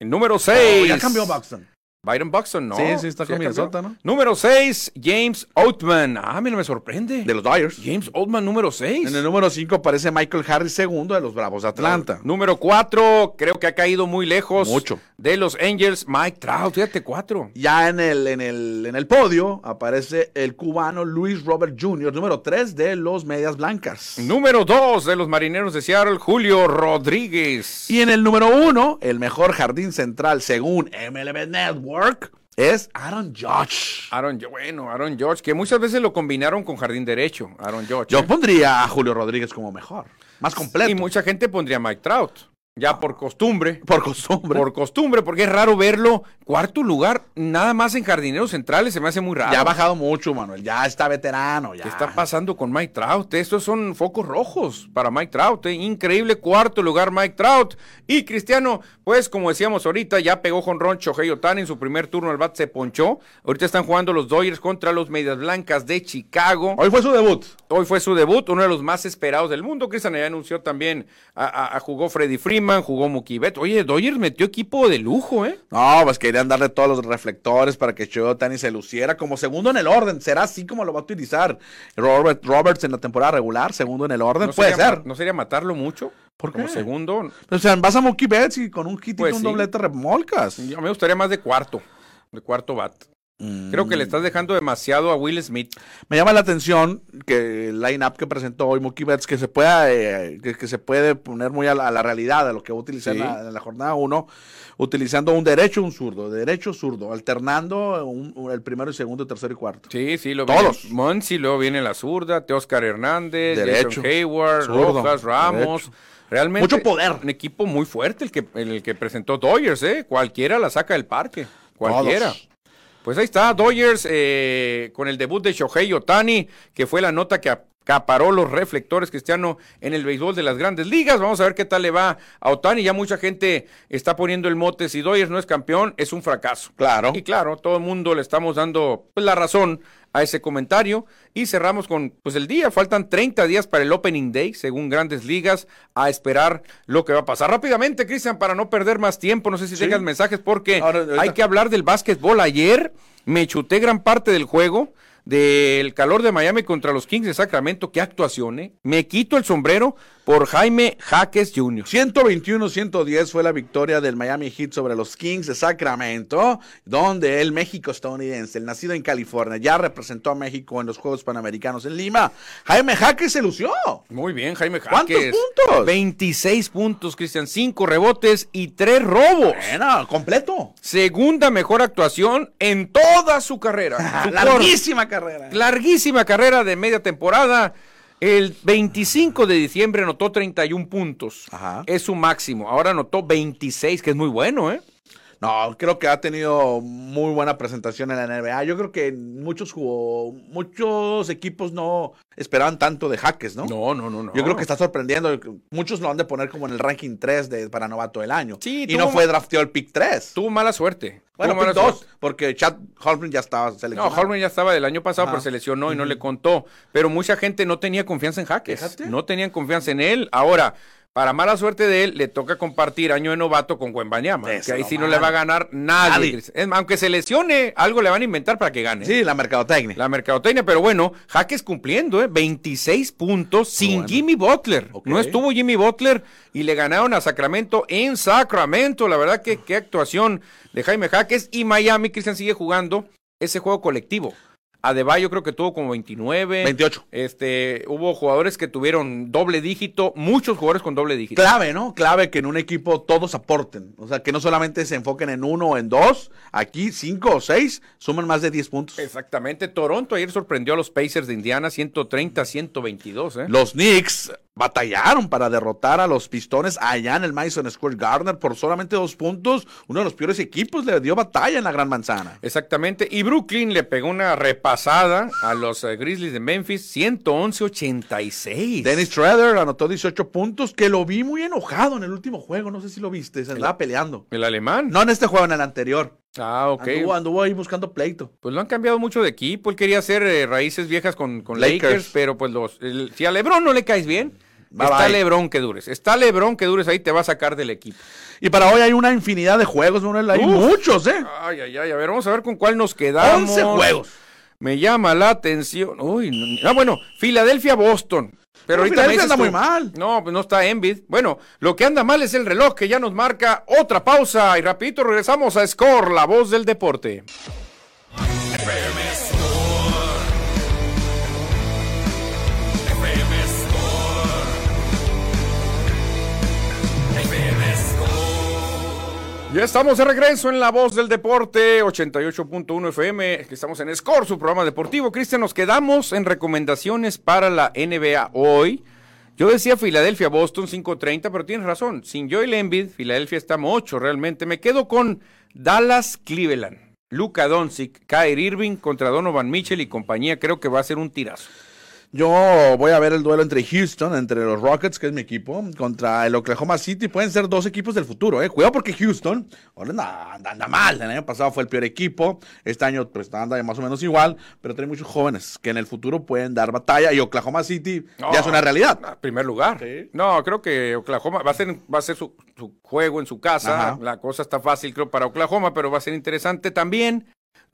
El número 6. ya cambió Buxton. Byron Buxton, no. Sí, sí, está con Minnesota, ¿no? Número 6, James Oatman. Ah, mira, me sorprende. De los Dyers. James Oatman, número 6. En el número 5 aparece Michael Harris, segundo de los Bravos de Atlanta. Número 4, creo que ha caído muy lejos. Mucho. De los Angels, Mike Trout, fíjate, 4. Ya en el, en, el, en el podio aparece el cubano Luis Robert Jr., número 3 de los Medias Blancas. Número 2 de los Marineros de Seattle, Julio Rodríguez. Y en el número 1, el mejor jardín central según MLB Network es Aaron Judge. Aaron, bueno, Aaron George, que muchas veces lo combinaron con jardín derecho, Aaron George. Yo ¿eh? pondría a Julio Rodríguez como mejor, más completo. Y mucha gente pondría a Mike Trout, ya por costumbre. por costumbre. Por costumbre, porque es raro verlo. Cuarto lugar, nada más en jardineros centrales, se me hace muy raro. Ya ha bajado mucho, Manuel. Ya está veterano. Ya. ¿Qué está pasando con Mike Trout? Estos son focos rojos para Mike Trout. ¿eh? Increíble cuarto lugar Mike Trout. Y Cristiano, pues como decíamos ahorita, ya pegó jonrón Shohei Otani en su primer turno. El bat se ponchó. Ahorita están jugando los Dodgers contra los Medias Blancas de Chicago. Hoy fue su debut. Hoy fue su debut, uno de los más esperados del mundo. Cristian ya anunció también, a, a- a- jugó Freddy Freeman, jugó Mookie Betts. Oye, Dodgers metió equipo de lujo, ¿eh? No, pues querían darle todos los reflectores para que Otani se luciera como segundo en el orden. ¿Será así como lo va a utilizar Robert Roberts en la temporada regular? Segundo en el orden. ¿No Puede sería, ser. ¿No sería matarlo mucho? ¿Por Como segundo. O sea, vas a Mookie Betts y con un hit Pues y un sí. doblete remolcas. Yo me gustaría más de cuarto, de cuarto bat. Creo que le estás dejando demasiado a Will Smith. Me llama la atención que el line-up que presentó hoy Mookie Betts, que se pueda, eh, que, que se puede poner muy a la, a la realidad de lo que va a utilizar Sí. en, la, en la jornada 1, utilizando un derecho un zurdo, derecho zurdo, alternando un- un- el primero y segundo, tercero y cuarto. Sí, sí, lo Todos. Monsi, luego viene la zurda, Teoscar Hernández, Derecho, Jason Hayward, zurdo, Rojas, Ramos. derecho. Realmente Mucho poder. Un equipo muy fuerte el que, el que presentó Dodgers, ¿eh? Cualquiera la saca del parque. Cualquiera. Todos. Pues ahí está, Dodgers eh, con el debut de Shohei Otani, que fue la nota que acaparó los reflectores cristiano en el béisbol de las grandes ligas. Vamos a ver qué tal le va a Otani. Ya mucha gente está poniendo el mote. Si Dodgers no es campeón, es un fracaso. Claro. Y claro, todo el mundo le estamos dando pues, la razón a ese comentario. Y cerramos con pues el día. Faltan 30 días para el Opening Day, según grandes ligas, a esperar lo que va a pasar. Rápidamente, Cristian, para no perder más tiempo, no sé si Sí. tengas mensajes, porque Ahora, hay que hablar del básquetbol. Ayer me chuté gran parte del juego. Del calor de Miami contra los Kings de Sacramento, qué actuación, ¿eh? Me quito el sombrero por Jaime Jaques Jr. 121-110 fue la victoria del Miami Heat sobre los Kings de Sacramento, donde el México estadounidense, el nacido en California, ya representó a México en los Juegos Panamericanos en Lima. Jaime Jaque se lució. Muy bien, Jaime ¿Cuántos Jaques. puntos? 26 puntos, Cristian. 5 rebotes y 3 robos. Bueno, completo. Segunda mejor actuación en toda su carrera. Su cor- Larguísima carrera. larguísima carrera de media temporada. El 25 de diciembre anotó 31 puntos. Ajá. Es su máximo. Ahora anotó 26, que es muy bueno, ¿eh? No, creo que ha tenido muy buena presentación en la NBA. Yo creo que muchos jugó, muchos equipos no esperaban tanto de Jaques, ¿no? No, no, no, no. Yo creo que está sorprendiendo. Muchos lo han de poner como en el ranking 3 de, para novato del año. Sí, y no fue drafteado el pick 3. Tuvo mala suerte. Bueno, pick mala 2, suerte. porque Chad Holmgren ya estaba No, seleccionado. Holman ya estaba del año pasado, Ajá. pero se lesionó y no le contó. Pero mucha gente no tenía confianza en Jaques. No tenían confianza en él. Ahora, para mala suerte de él, le toca compartir año de novato con Wembanyama. Que ahí sí no le va a ganar nadie. Nadie. Es aunque se lesione, algo le van a inventar para que gane. Sí, la mercadotecnia. La mercadotecnia, pero bueno, Jaques cumpliendo, ¿eh? 26 puntos sin bueno. Jimmy Butler. No estuvo Jimmy Butler y le ganaron a Sacramento en Sacramento. La verdad que qué actuación de Jaime Jaques. Y Miami, Cristian sigue jugando ese juego colectivo. Adebayo creo que tuvo como 29. 28. Este, hubo jugadores que tuvieron doble dígito, muchos jugadores con doble dígito. Clave, ¿no? Clave que en un equipo todos aporten. O sea, que no solamente se enfoquen en uno o en dos. Aquí, cinco o seis suman más de 10 puntos. Exactamente. Toronto ayer sorprendió a los Pacers de Indiana 130-122, ¿eh? Los Knicks batallaron para derrotar a los Pistones allá en el Madison Square Garden por solamente dos puntos. Uno de los peores equipos le dio batalla en la Gran Manzana. Exactamente. Y Brooklyn le pegó una repasada a los eh, Grizzlies de Memphis, 111-86. Dennis Schroeder anotó 18 puntos, que lo vi muy enojado en el último juego. No sé si lo viste, se andaba peleando. El alemán. No en este juego, en el anterior. Ah, ok. Anduvo, anduvo ahí buscando pleito. Pues lo han cambiado mucho de equipo. Él quería hacer eh, raíces viejas con, con Lakers. Lakers. pero pues los. el- si a Lebron no le caes bien, Bye, está bye. Lebron que dures. Está Lebron que dures ahí, te va a sacar del equipo. Y para hoy hay una infinidad de juegos, Manuel. Hay Uf. muchos, ¿eh? Ay, ay, ay. A ver, vamos a ver con cuál nos quedamos. 11 juegos. Me llama la atención. Uy, no- ah, bueno, Filadelfia-Boston. Pero Pero ahorita me Filadelfia anda tú, muy mal. No, pues no está Envid. Bueno, lo que anda mal es el reloj que ya nos marca otra pausa y rapidito regresamos a Score, la voz del deporte. Ya estamos de regreso en La Voz del Deporte, 88.1 FM. Estamos en Score, su programa deportivo. Cristian, nos quedamos en recomendaciones para la NBA hoy. Yo decía Filadelfia, Boston 5.30, pero tienes razón. Sin Joel Embiid, Filadelfia está 8 realmente. Me quedo con Dallas, Cleveland. Luka Doncic, Kyrie Irving contra Donovan Mitchell y compañía. Creo que va a ser un tirazo. Yo voy a ver el duelo entre Houston, entre los Rockets, que es mi equipo, contra el Oklahoma City. Pueden ser dos equipos del futuro, ¿eh? Cuidado porque Houston anda, anda, mal. El año pasado fue el peor equipo. Este año pues, anda más o menos igual, pero tiene muchos jóvenes que en el futuro pueden dar batalla. Y Oklahoma City ya es una realidad. En primer lugar. Sí. No, creo que Oklahoma va a ser, va a ser su, su juego en su casa. Ajá. La cosa está fácil, creo, para Oklahoma, pero va a ser interesante también.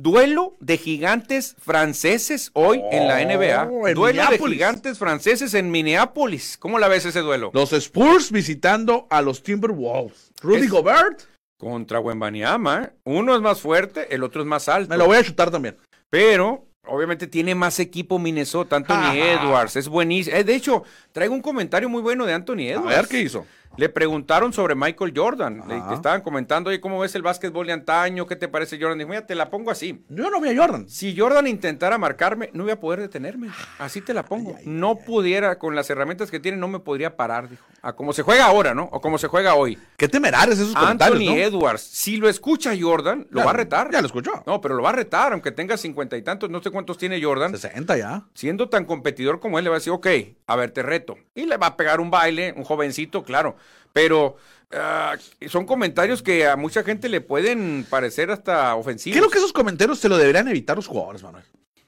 Duelo de gigantes franceses hoy en la NBA. Oh, en Duelo de gigantes franceses en Minneapolis. ¿Cómo la ves ese duelo? Los Spurs visitando a los Timberwolves. Rudy Es- Gobert, Contra Wembanyama. ¿eh? Uno es más fuerte, el otro es más alto. me lo voy a chutar también. Pero, obviamente, tiene más equipo Minnesota. Anthony. Edwards es buenísimo. Eh, de hecho, traigo un comentario muy bueno de Anthony A Edwards. ver qué hizo. Le preguntaron sobre Michael Jordan. Le, Ajá. estaban comentando, oye, ¿cómo ves el básquetbol de antaño? ¿Qué te parece Jordan? Dijo, mira, te la pongo así. Yo no vi a Jordan. Si Jordan intentara marcarme, no iba a poder detenerme. Así te la pongo. no pudiera, con las herramientas que tiene, no me podría parar, dijo. A como se juega ahora, ¿no? O como se juega hoy. Qué temerarios esos comentarios, Anthony ¿no? Edwards, si lo escucha Jordan, lo Ya, va a retar. ya lo escuchó. No, pero lo va a retar, aunque tenga cincuenta y tantos, no sé cuántos tiene Jordan. 60 ya. Siendo tan competidor como él, le va a decir, ok, a ver, te reto. Y le va a pegar un baile, un jovencito, claro. Pero ah, son comentarios que a mucha gente le pueden parecer hasta ofensivos. Creo que esos comentarios se lo deberían evitar los jugadores, Manuel.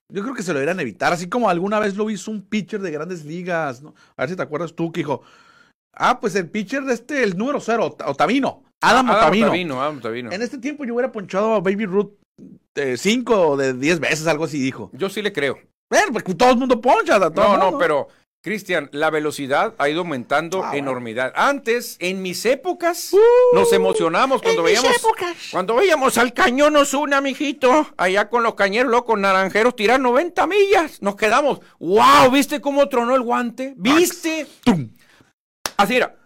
Yo creo que se lo deberían evitar, así como alguna vez lo hizo un pitcher de grandes ligas, ¿no? A ver si te acuerdas tú que dijo, ah, pues el pitcher de este, el número cero, Ot- Otavino, Adam, Adam Otavino. Ottavino, Adam. En este tiempo yo hubiera ponchado a Baby Ruth 5 de 10 veces, algo así dijo. Yo sí le creo. Bueno, pues todo el mundo poncha. todo No, no, pero, Cristian, la velocidad ha ido aumentando Ah, bueno. enormidad. Antes, en mis épocas, nos emocionamos cuando veíamos. Cuando veíamos al cañón Osuna, mijito, allá con los cañeros locos naranjeros tirar 90 millas. Nos quedamos. ¡Wow! ¿Viste cómo tronó el guante? ¿Viste? ¡Tum! Así era.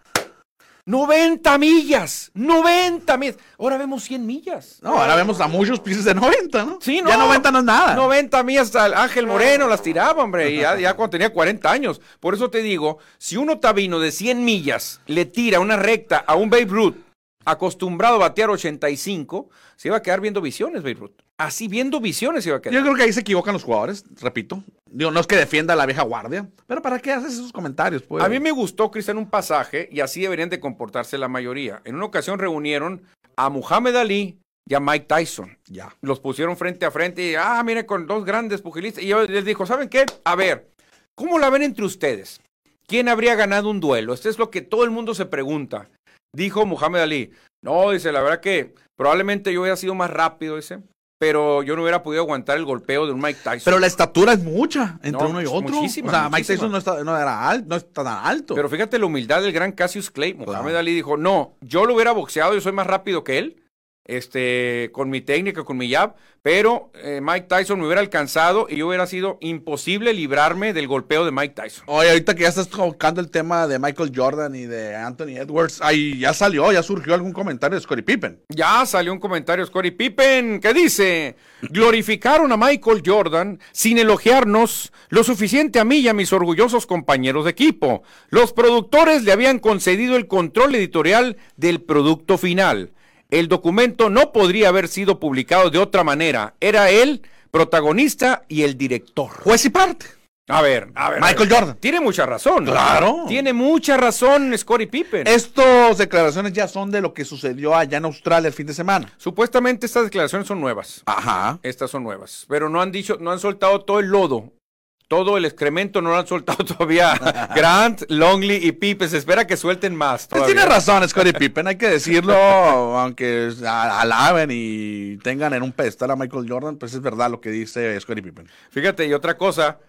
90 millas. 90 millas. Ahora vemos 100 millas. No, ahora vemos a muchos pisos de 90, ¿no? Sí, no. Ya 90 no es nada. 90 millas al Ángel Moreno las tiraba, hombre, y ya, ya cuando tenía 40 años. Por eso te digo, si un Otavino de 100 millas le tira una recta a un Babe Ruth acostumbrado a batear 85, se iba a quedar viendo visiones, Babe Ruth. Así viendo visiones iba a quedar. Yo creo que ahí se equivocan los jugadores, repito. Digo, no es que defienda a la vieja guardia, pero ¿para qué haces esos comentarios? Pues? A mí me gustó, Cristian, un pasaje, y así deberían de comportarse la mayoría. En una ocasión reunieron a Muhammad Ali y a Mike Tyson. Ya. los pusieron frente a frente y, ah, mire, con dos grandes pugilistas. Y yo les dijo, ¿saben qué? A ver, ¿cómo la ven entre ustedes? ¿Quién habría ganado un duelo? Esto es lo que todo el mundo se pregunta. Dijo Muhammad Ali. No, dice, la verdad que probablemente yo hubiera sido más rápido, dice. Pero yo no hubiera podido aguantar el golpeo de un Mike Tyson. Pero la estatura es mucha entre No, uno y otro. muchísima, o sea, Mike. Tyson no, está, no era alto, no está tan alto. Pero fíjate la humildad del gran Cassius Clay. Muhammad Claro. Ali dijo, no, yo lo hubiera boxeado, yo soy más rápido que él, este, con mi técnica, con mi jab, pero eh, Mike Tyson me hubiera alcanzado y yo hubiera sido imposible librarme del golpeo de Mike Tyson. Oye, ahorita que ya estás tocando el tema de Michael Jordan y de Anthony Edwards, ahí ya salió, ya surgió algún comentario de Scottie Pippen. Ya salió un comentario de Scottie Pippen que dice, glorificaron a Michael Jordan sin elogiarnos lo suficiente a mí y a mis orgullosos compañeros de equipo. Los productores le habían concedido el control editorial del producto final. El documento no podría haber sido publicado de otra manera. Era él protagonista y el director. Juez y parte. A ver, a ver. a Michael ver. Jordan. Tiene mucha razón. Claro. Tiene mucha razón Scottie Pippen. Estas declaraciones ya son de lo que sucedió allá en Australia el fin de semana. Supuestamente estas declaraciones son nuevas. Ajá. Estas son nuevas. Pero no han dicho, no han soltado todo el lodo. Todo el excremento no lo han soltado todavía. Grant, Longley y Pipe. Se espera que suelten más. Pues todavía. tiene razón, Scottie Pippen, hay que decirlo, aunque alaben y tengan en un pedestal a Michael Jordan, pues es verdad lo que dice Scottie Pippen. Fíjate, y otra cosa.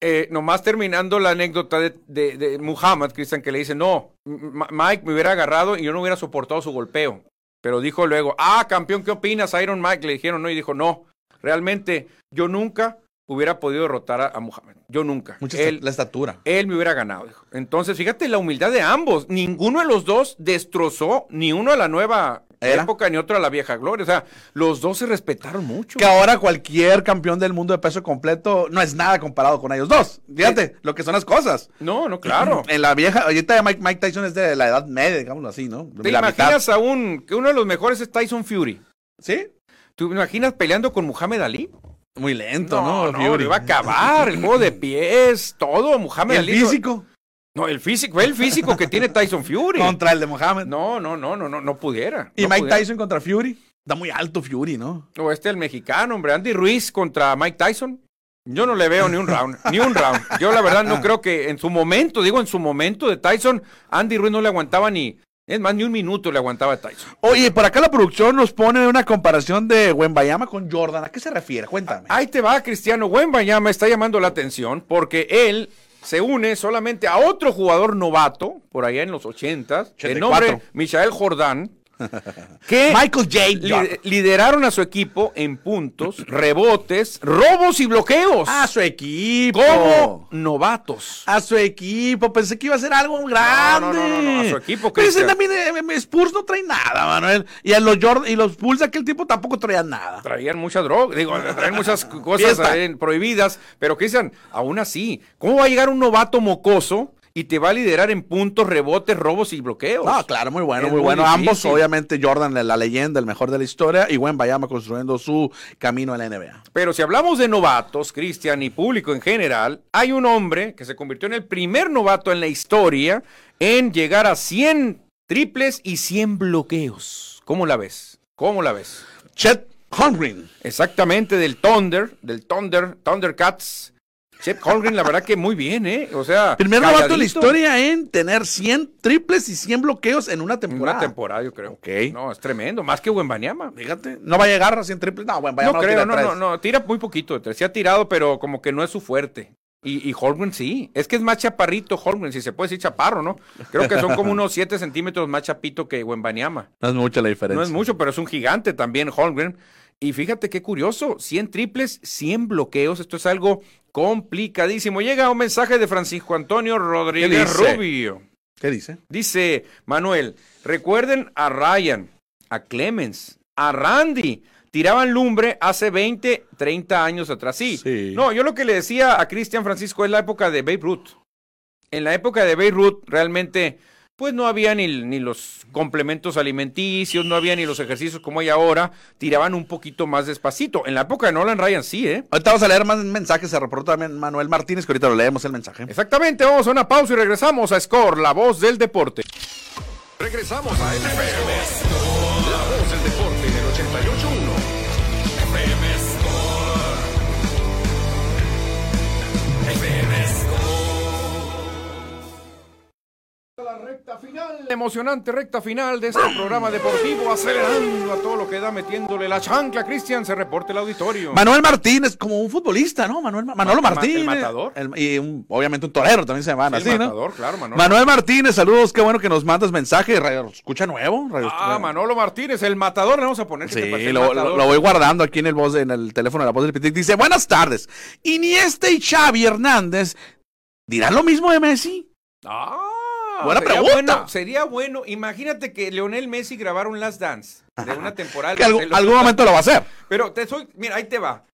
eh, nomás terminando la anécdota de, de, de Muhammad, Cristian, que le dice, no, M- Mike me hubiera agarrado y yo no hubiera soportado su golpeo. Pero dijo luego, ah, campeón, ¿qué opinas, Iron Mike? Le dijeron, no, y dijo, no, realmente yo nunca hubiera podido derrotar a, a Muhammad. Yo nunca. Mucha Él- la estatura. él me hubiera ganado. dijo. Entonces, fíjate la humildad de ambos. Ninguno de los dos destrozó ni uno a la nueva Era. época ni otra la vieja gloria. O sea, los dos se respetaron mucho. Que ahora cualquier campeón del mundo de peso completo no es nada comparado con ellos dos. Fíjate lo que son las cosas. No, no, claro. En la vieja, ahorita Mike, Mike Tyson es de la edad media, digámoslo así, ¿no? ¿Te la imaginas aún que uno de los mejores es Tyson Fury? ¿Sí? ¿Tú imaginas peleando con Muhammad Ali? Muy lento, ¿no? No, no, le iba a acabar. El juego de pies, todo. Muhammad ¿Y Ali. el físico? No, el físico, ve el físico que tiene Tyson Fury. Contra el de Mohamed. No, no, no, no, no, no pudiera. ¿Y no Mike pudiera. Tyson contra Fury? Está muy alto Fury, ¿no? O este el mexicano, hombre, Andy Ruiz contra Mike Tyson. Yo no le veo ni un round, ni un round. Yo la verdad no creo que en su momento, digo en su momento de Tyson, Andy Ruiz no le aguantaba ni, es más, ni un minuto le aguantaba a Tyson. Oye, por acá la producción nos pone una comparación de Wembayama con Jordan. ¿A qué se refiere? Cuéntame. Ahí te va, Cristiano Wembanyama me está llamando la atención porque él se une solamente a otro jugador novato, por allá en los 80, de 84. nombre Michael Jordan, que Michael J. lideraron a su equipo en puntos, rebotes, robos y bloqueos. A su equipo. como novatos. A su equipo. Pensé que iba a ser algo grande. no, no, no, a su equipo, Pero ese también, eh, eh, Spurs no trae nada, Manuel. Y a los Jordan, y los Bulls de aquel tiempo tampoco traían nada. Traían mucha droga, digo, traían muchas cosas eh, prohibidas, pero Cristian, aún así, ¿cómo va a llegar un novato mocoso y te va a liderar en puntos, rebotes, robos y bloqueos? No, claro, muy bueno, Es muy bueno. Ambos, obviamente, Jordan, la, leyenda, el mejor de la historia, y Wembayama construyendo su camino en la NBA. Pero si hablamos de novatos, Cristian, y público en general, hay un hombre que se convirtió en el primer novato en la historia en llegar a 100 triples y 100 bloqueos. ¿Cómo la ves? ¿Cómo la ves? Chet Holmgren. Exactamente, del Thunder, del Thunder, Thundercats. Chet Holmgren, la verdad que muy bien, ¿eh? O sea, Primer novato en la historia en tener 100 triples y 100 bloqueos en una En temporada. Una temporada, yo creo. Ok. No, es tremendo, más que Wembanyama. Fíjate, no va a llegar a 100 triples. No, Wembayama No tira creo, no, tres. no, no, tira muy poquito, tres. sí ha tirado, pero como que no es su fuerte. Y, y Holmgren sí, es que es más chaparrito Holmgren, si se puede decir chaparro, ¿no? Creo que son como unos 7 centímetros más chapito que Wembanyama. No es mucha la diferencia. No es mucho, pero es un gigante también Holmgren. Y fíjate qué curioso, 100 triples, 100 bloqueos, esto es algo complicadísimo. Llega un mensaje de Francisco Antonio Rodríguez? Rubio. ¿Qué dice? Dice Manuel, recuerden a Ryan, a Clemens, a Randy. Tiraban lumbre hace 20, 30 años atrás. Sí. Sí. No, yo lo que le decía a Cristian Francisco es la época de Babe Ruth. En la época de Babe Ruth realmente pues no había ni, ni los complementos alimenticios, no había ni los ejercicios como hay ahora, tiraban un poquito más despacito. En la época de Nolan Ryan sí, ¿eh? Ahorita vamos a leer más mensajes. Se reporta también Manuel Martínez, que ahorita lo leemos el mensaje. Exactamente, vamos a una pausa y regresamos a Score, la voz del deporte. Regresamos a FM. La voz del deporte en el 88.1. La recta final, emocionante recta final de este programa deportivo, acelerando a todo lo que da, metiéndole la chancla. Cristian, se reporte el auditorio. Manuel Martínez, como un futbolista, ¿no? Manuel, Ma- Manolo Ma- ma- Martínez. el matador. El- y un- obviamente un torero también se llaman El así, ¿no? matador, claro, Manolo. Manuel Martínez, saludos, qué bueno que nos mandas mensaje. Radio Escucha nuevo. Radio Ah, Manolo Martínez, el matador, le vamos a poner. Sí, lo- lo voy guardando aquí en el voz, en el teléfono de la voz del Pitic. Dice, buenas tardes. Iniesta y Xavi Hernández dirán lo mismo de Messi. Ah, Buena sería pregunta. Bueno, sería bueno. Imagínate que Leonel Messi grabara un Last Dance de una temporada. Que lo- algún momento lo va a hacer. Pero te soy, mira, ahí te va.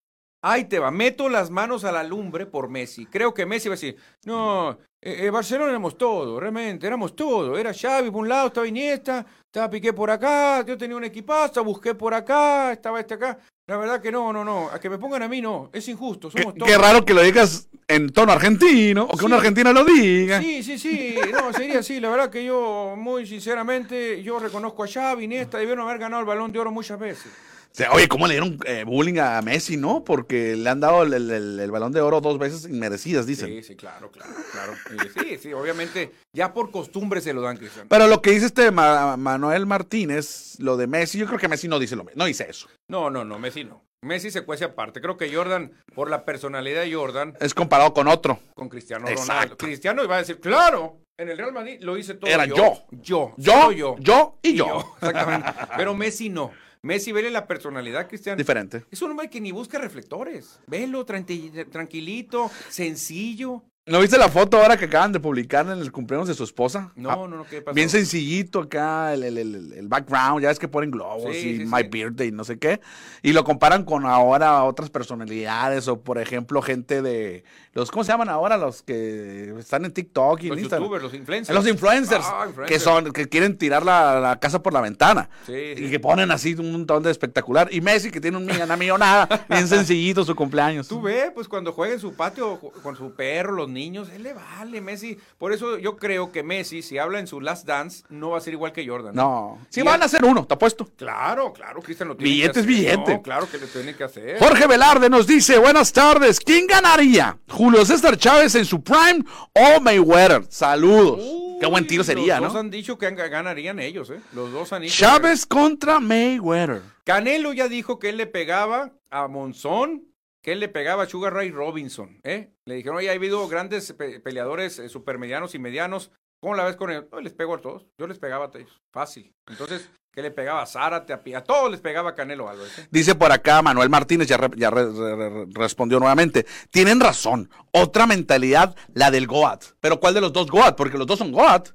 Ahí te va. Meto las manos a la lumbre por Messi. Creo que Messi va a decir, no, eh, eh, Barcelona éramos todo, realmente, éramos todo. Era Xavi por un lado, estaba Iniesta, estaba Piqué por acá, yo tenía un equipazo, busqué por acá, estaba este acá. La verdad que no, no, no. A que me pongan a mí no, es injusto, Qué, somos todos. qué raro que lo digas en tono argentino o que Sí. un argentino lo diga. Sí, sí, sí, no, sería así. La verdad que yo, muy sinceramente, yo reconozco a Xavi, Iniesta, debieron haber ganado el Balón de Oro muchas veces. O sea, oye, ¿cómo le dieron eh, bullying a Messi, no? Porque le han dado el, el- el- el balón de oro dos veces inmerecidas, dicen. Sí, sí, claro, claro, claro. Y Sí, sí, obviamente, ya por costumbre se lo dan, Cristian. Pero lo que dice este Ma- Manuel Martínez, lo de Messi, yo creo que Messi no dice lo. No dice eso. No, no, no, Messi no. Messi se cuece aparte. Creo que Jordan, por la personalidad de Jordan, Es comparado con otro. con Cristiano Ronaldo. Exacto. Cristiano iba a decir, claro, en el Real Madrid lo hice todo Era yo. yo. Yo. Yo. yo y yo. Exactamente. Pero Messi no. Messi vele la personalidad, Cristian. Diferente. Es un hombre que ni busca reflectores. Velo tranqui- tranquilito, sencillo. ¿No viste la foto ahora que acaban de publicar en el cumpleaños de su esposa? No, Ah, no, no, ¿qué pasó? Bien sencillito acá, el, el- el- el background, ya ves que ponen globos Sí, y sí, My sí. Birthday y no sé qué. Y lo comparan con ahora otras personalidades o, por ejemplo, gente de los, ¿cómo se llaman ahora? Los que están en TikTok y en Los Instagram. youtubers, los influencers. Los influencers, Ah, que influencers. son, que quieren tirar la, la casa por la ventana. Sí, Y sí. que ponen así un montón de espectacular. Y Messi, que tiene un, una millonada, bien sencillito su cumpleaños. Tú ve, pues cuando juega en su patio con su perro, los niños, él le vale, Messi. Por eso yo creo que Messi, si habla en su Last Dance, no va a ser igual que Jordan. No. Sí Y van él- a hacer uno, te apuesto. Claro, claro, Cristian lo tiene Billete que es hacer. billete. No, claro que lo tiene que hacer. Jorge Velarde nos dice, buenas tardes, ¿quién ganaría? ¿Julio César Chávez en su prime o Mayweather? Saludos. Qué buen tiro sería, Los dos ¿no? han dicho que gan- ganarían ellos, ¿eh? Los dos han dicho. Chávez contra Mayweather. Canelo ya dijo que él le pegaba a Monzón, que él le pegaba a Sugar Ray Robinson, ¿eh? Le dijeron, oye, ha habido grandes pe- peleadores eh, supermedianos y medianos. ¿Cómo la ves con él? No, les pego a todos. Yo les pegaba a todos. Fácil. Entonces, que le pegaba a Zárate, a, todos les pegaba Canelo Álvarez. ¿eh? Dice por acá Manuel Martínez, ya, re- ya re- re- re- respondió nuevamente. Tienen razón, otra mentalidad, la del Goat. Pero ¿cuál de los dos Goat? Porque los dos son Goat.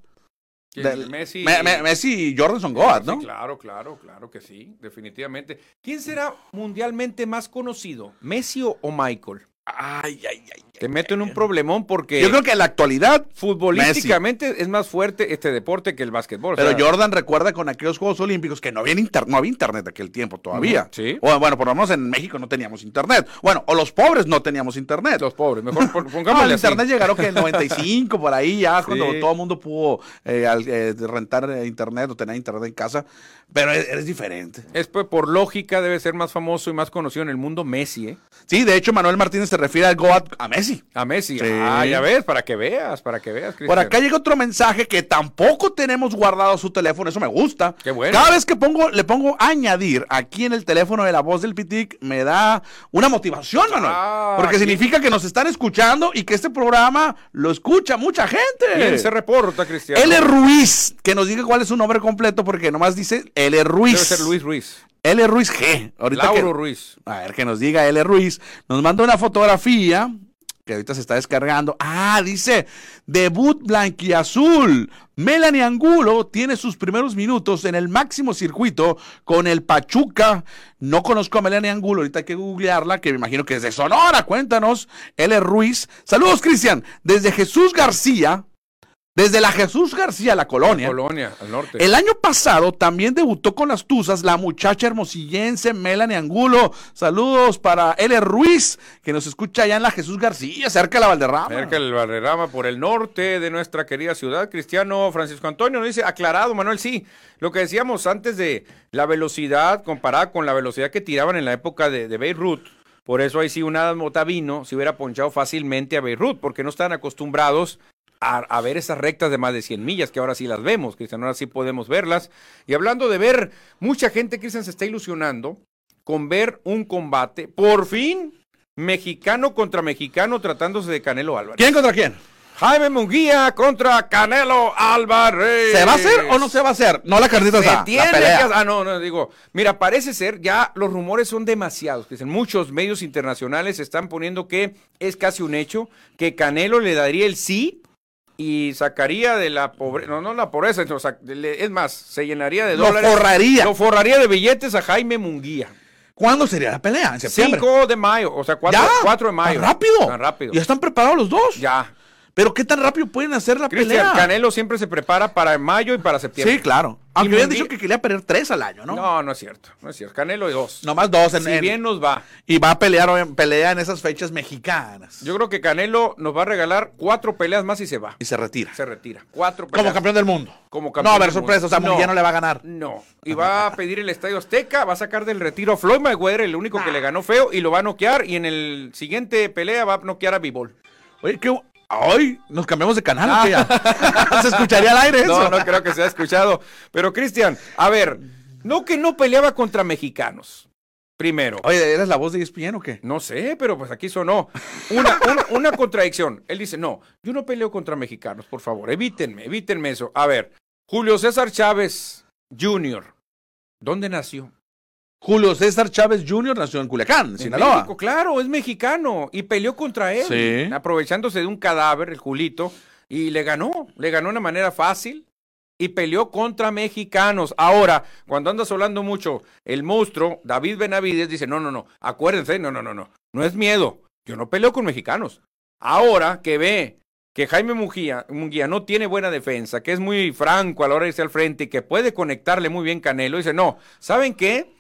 Del- Messi, Me- me- Messi y Jordan son Goat, ¿no? claro, claro, claro que sí, definitivamente. ¿Quién será mundialmente más conocido, Messi o Michael? Ay, ay, ay. Te meto en un problemón porque Yo creo que en la actualidad futbolísticamente es más fuerte este deporte que el básquetbol. o Pero sea, Jordan recuerda con aquellos Juegos Olímpicos que no había, inter- no había internet aquel tiempo todavía. Sí. O bueno, por lo menos en México no teníamos internet. Bueno, o los pobres no teníamos internet. Los pobres, mejor pon- No, pongámosle el así. internet llegaron que en 95, por ahí ya, cuando todo el mundo pudo eh, al- eh, rentar eh, internet o tener internet en casa. Pero es, es diferente. Es pues, por lógica debe ser más famoso y más conocido en el mundo Messi, ¿eh? Sí, de hecho, Manuel Martínez se refiere al Goat a Messi. A Messi. Sí. Ah, ya ves, para que veas, para que veas, Por Cristian. acá llega otro mensaje que tampoco tenemos guardado su teléfono, eso me gusta. Qué bueno. Cada vez que pongo, le pongo añadir aquí en el teléfono de la voz del Pitic, me da una motivación, Manuel. Ah, porque significa que nos están escuchando y que este programa lo escucha mucha gente. ¿Quién se reporta, Cristian? L. Ruiz, que nos diga cuál es su nombre completo, porque nomás dice L. Ruiz. Debe ser Luis Ruiz. L. Ruiz G. Ahorita Lauro que- Ruiz. a ver, que nos diga L. Ruiz. Nos manda una fotografía que ahorita se está descargando. Ah, dice, debut blanquiazul. Melanie Angulo tiene sus primeros minutos en el máximo circuito con el Pachuca. No conozco a Melanie Angulo, ahorita hay que googlearla, que me imagino que es de Sonora. Cuéntanos, L. Ruiz. Saludos, Cristian. Desde Jesús García, desde la Jesús García, la colonia. Colonia, al norte. El año pasado también debutó con las Tuzas la muchacha hermosillense Melanie Angulo. Saludos para L. Ruiz, que nos escucha allá en la Jesús García, cerca de la Valderrama. Cerca del Valderrama, por el norte de nuestra querida ciudad. Cristiano Francisco Antonio nos dice, aclarado, Manuel, sí. Lo que decíamos antes de la velocidad comparada con la velocidad que tiraban en la época de, de Beirut. Por eso ahí sí un Adam Otavino se hubiera ponchado fácilmente a Beirut, porque no están acostumbrados a, a ver esas rectas de más de 100 millas, que ahora sí las vemos, Cristian, ahora sí podemos verlas. Y hablando de ver, mucha gente, Cristian, se está ilusionando con ver un combate, por fin, mexicano contra mexicano, tratándose de Canelo Álvarez. ¿Quién contra quién? Jaime Munguía contra Canelo Álvarez. ¿Se va a hacer o no se va a hacer? No la carnita Se asada, tiene la pelea. Ah, no, no, digo. Mira, parece ser, ya los rumores son demasiados. Dicen, muchos medios internacionales están poniendo que es casi un hecho que Canelo le daría el sí y sacaría de la pobreza, no, no la pobreza, es más, se llenaría de Lo dólares. forraría. Lo forraría de billetes a Jaime Munguía. ¿Cuándo sería la pelea? ¿En septiembre? 5 de mayo, o sea, 4, ¿Ya? de mayo. ¿Tan rápido? Tan rápido. ¿Ya están preparados los dos? Ya. ¿Pero qué tan rápido pueden hacer la Cristian, pelea? Canelo siempre se prepara para mayo y para septiembre. Sí, claro. Aunque Y habían dicho que quería pelear tres al año, ¿no? No, no es cierto, no es cierto. Canelo y dos. Nomás dos. En, si en- bien nos va. Y va a pelear, pelea en esas fechas mexicanas. Yo creo que Canelo nos va a regalar cuatro peleas más y se va. Y se retira. Se retira. Cuatro peleas. Como campeón del mundo. Como No, campeón a ver, sorpresa. O sea, Munguía no le va a ganar. No. Y va a pedir el Estadio Azteca, va a sacar del retiro a Floyd Mayweather, el único que le ganó feo, y lo va a noquear. Y en el siguiente pelea va a noquear a Bivol. Oye, ¿qué? Ay, nos cambiamos de canal. ¿o qué ya? Se escucharía al aire eso. No, no creo que se haya escuchado. Pero, Cristian, a ver, no que no peleaba contra mexicanos. Primero. Oye, ¿eres la voz de ESPN o qué? No sé, pero pues aquí sonó. Una, una, una contradicción. Él dice, no, yo no peleo contra mexicanos, por favor, evítenme, evítenme eso. A ver, Julio César Chávez Jr., ¿dónde nació? Julio César Chávez Jr. nació en Culiacán, En Sinaloa. México, claro, es mexicano y peleó contra él, Sí. aprovechándose de un cadáver, el Julito, y le ganó, le ganó de una manera fácil y peleó contra mexicanos. Ahora, cuando andas hablando mucho, el monstruo, David Benavides, dice, no, no, no, acuérdense, no, no, no, no, no es miedo, yo no peleo con mexicanos. Ahora que ve que Jaime Munguía, Munguía no tiene buena defensa, que es muy franco a la hora de irse al frente y que puede conectarle muy bien Canelo, dice, no, ¿saben qué?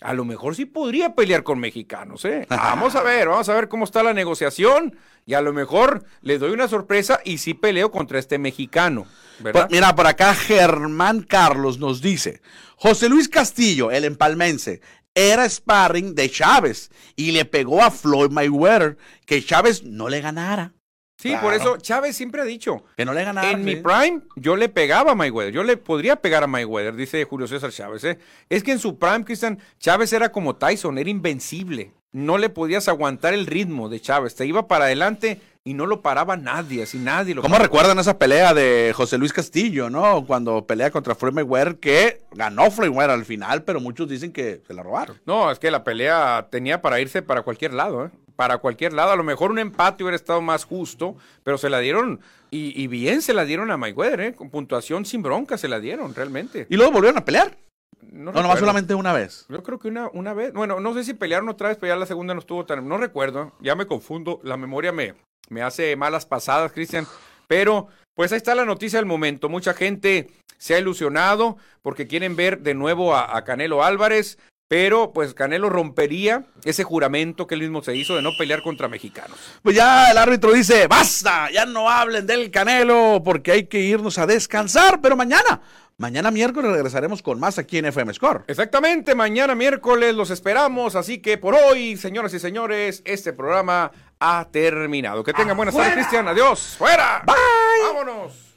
A lo mejor sí podría pelear con mexicanos, ¿eh? Vamos a ver, vamos a ver cómo está la negociación y a lo mejor le doy una sorpresa y sí peleo contra este mexicano. Por- mira, por acá Germán Carlos nos dice, José Luis Castillo, el empalmense, era sparring de Chávez y le pegó a Floyd Mayweather que Chávez no le ganara. Sí, por eso Chávez siempre ha dicho, Que no le ganara. en mi prime yo le pegaba a Mayweather, yo le podría pegar a Mayweather, dice Julio César Chávez, ¿eh? Es que en su prime, Cristian, Chávez era como Tyson, era invencible. No le podías aguantar el ritmo de Chávez, te iba para adelante y no lo paraba nadie, así nadie lo ¿Cómo paraba. recuerdan esa pelea de José Luis Castillo, no? Cuando pelea contra Floyd Mayweather, que ganó Floyd Mayweather al final, pero muchos dicen que se la robaron. No, es que la pelea tenía para irse para cualquier lado, ¿eh? Para cualquier lado. A lo mejor un empate hubiera estado más justo, pero se la dieron, y, y bien se la dieron a Mayweather, ¿eh? Con puntuación sin bronca se la dieron, realmente. Y luego volvieron a pelear. No, No, nomás recuerdo. solamente una vez. Yo creo que una, una vez, bueno, no sé si pelearon otra vez, pero ya la segunda no estuvo tan, no recuerdo, ya me confundo, la memoria me, me hace malas pasadas, Cristian, pero pues ahí está la noticia del momento, mucha gente se ha ilusionado porque quieren ver de nuevo a, a Canelo Álvarez, pero pues Canelo rompería ese juramento que él mismo se hizo de no pelear contra mexicanos. Pues ya el árbitro dice, basta, ya no hablen del Canelo porque hay que irnos a descansar, pero mañana, mañana miércoles regresaremos con más aquí en FM Score. Exactamente, mañana miércoles los esperamos, así que por hoy, señoras y señores, este programa ha terminado. Que tengan buenas tardes, Cristian, adiós, fuera. Bye. Vámonos.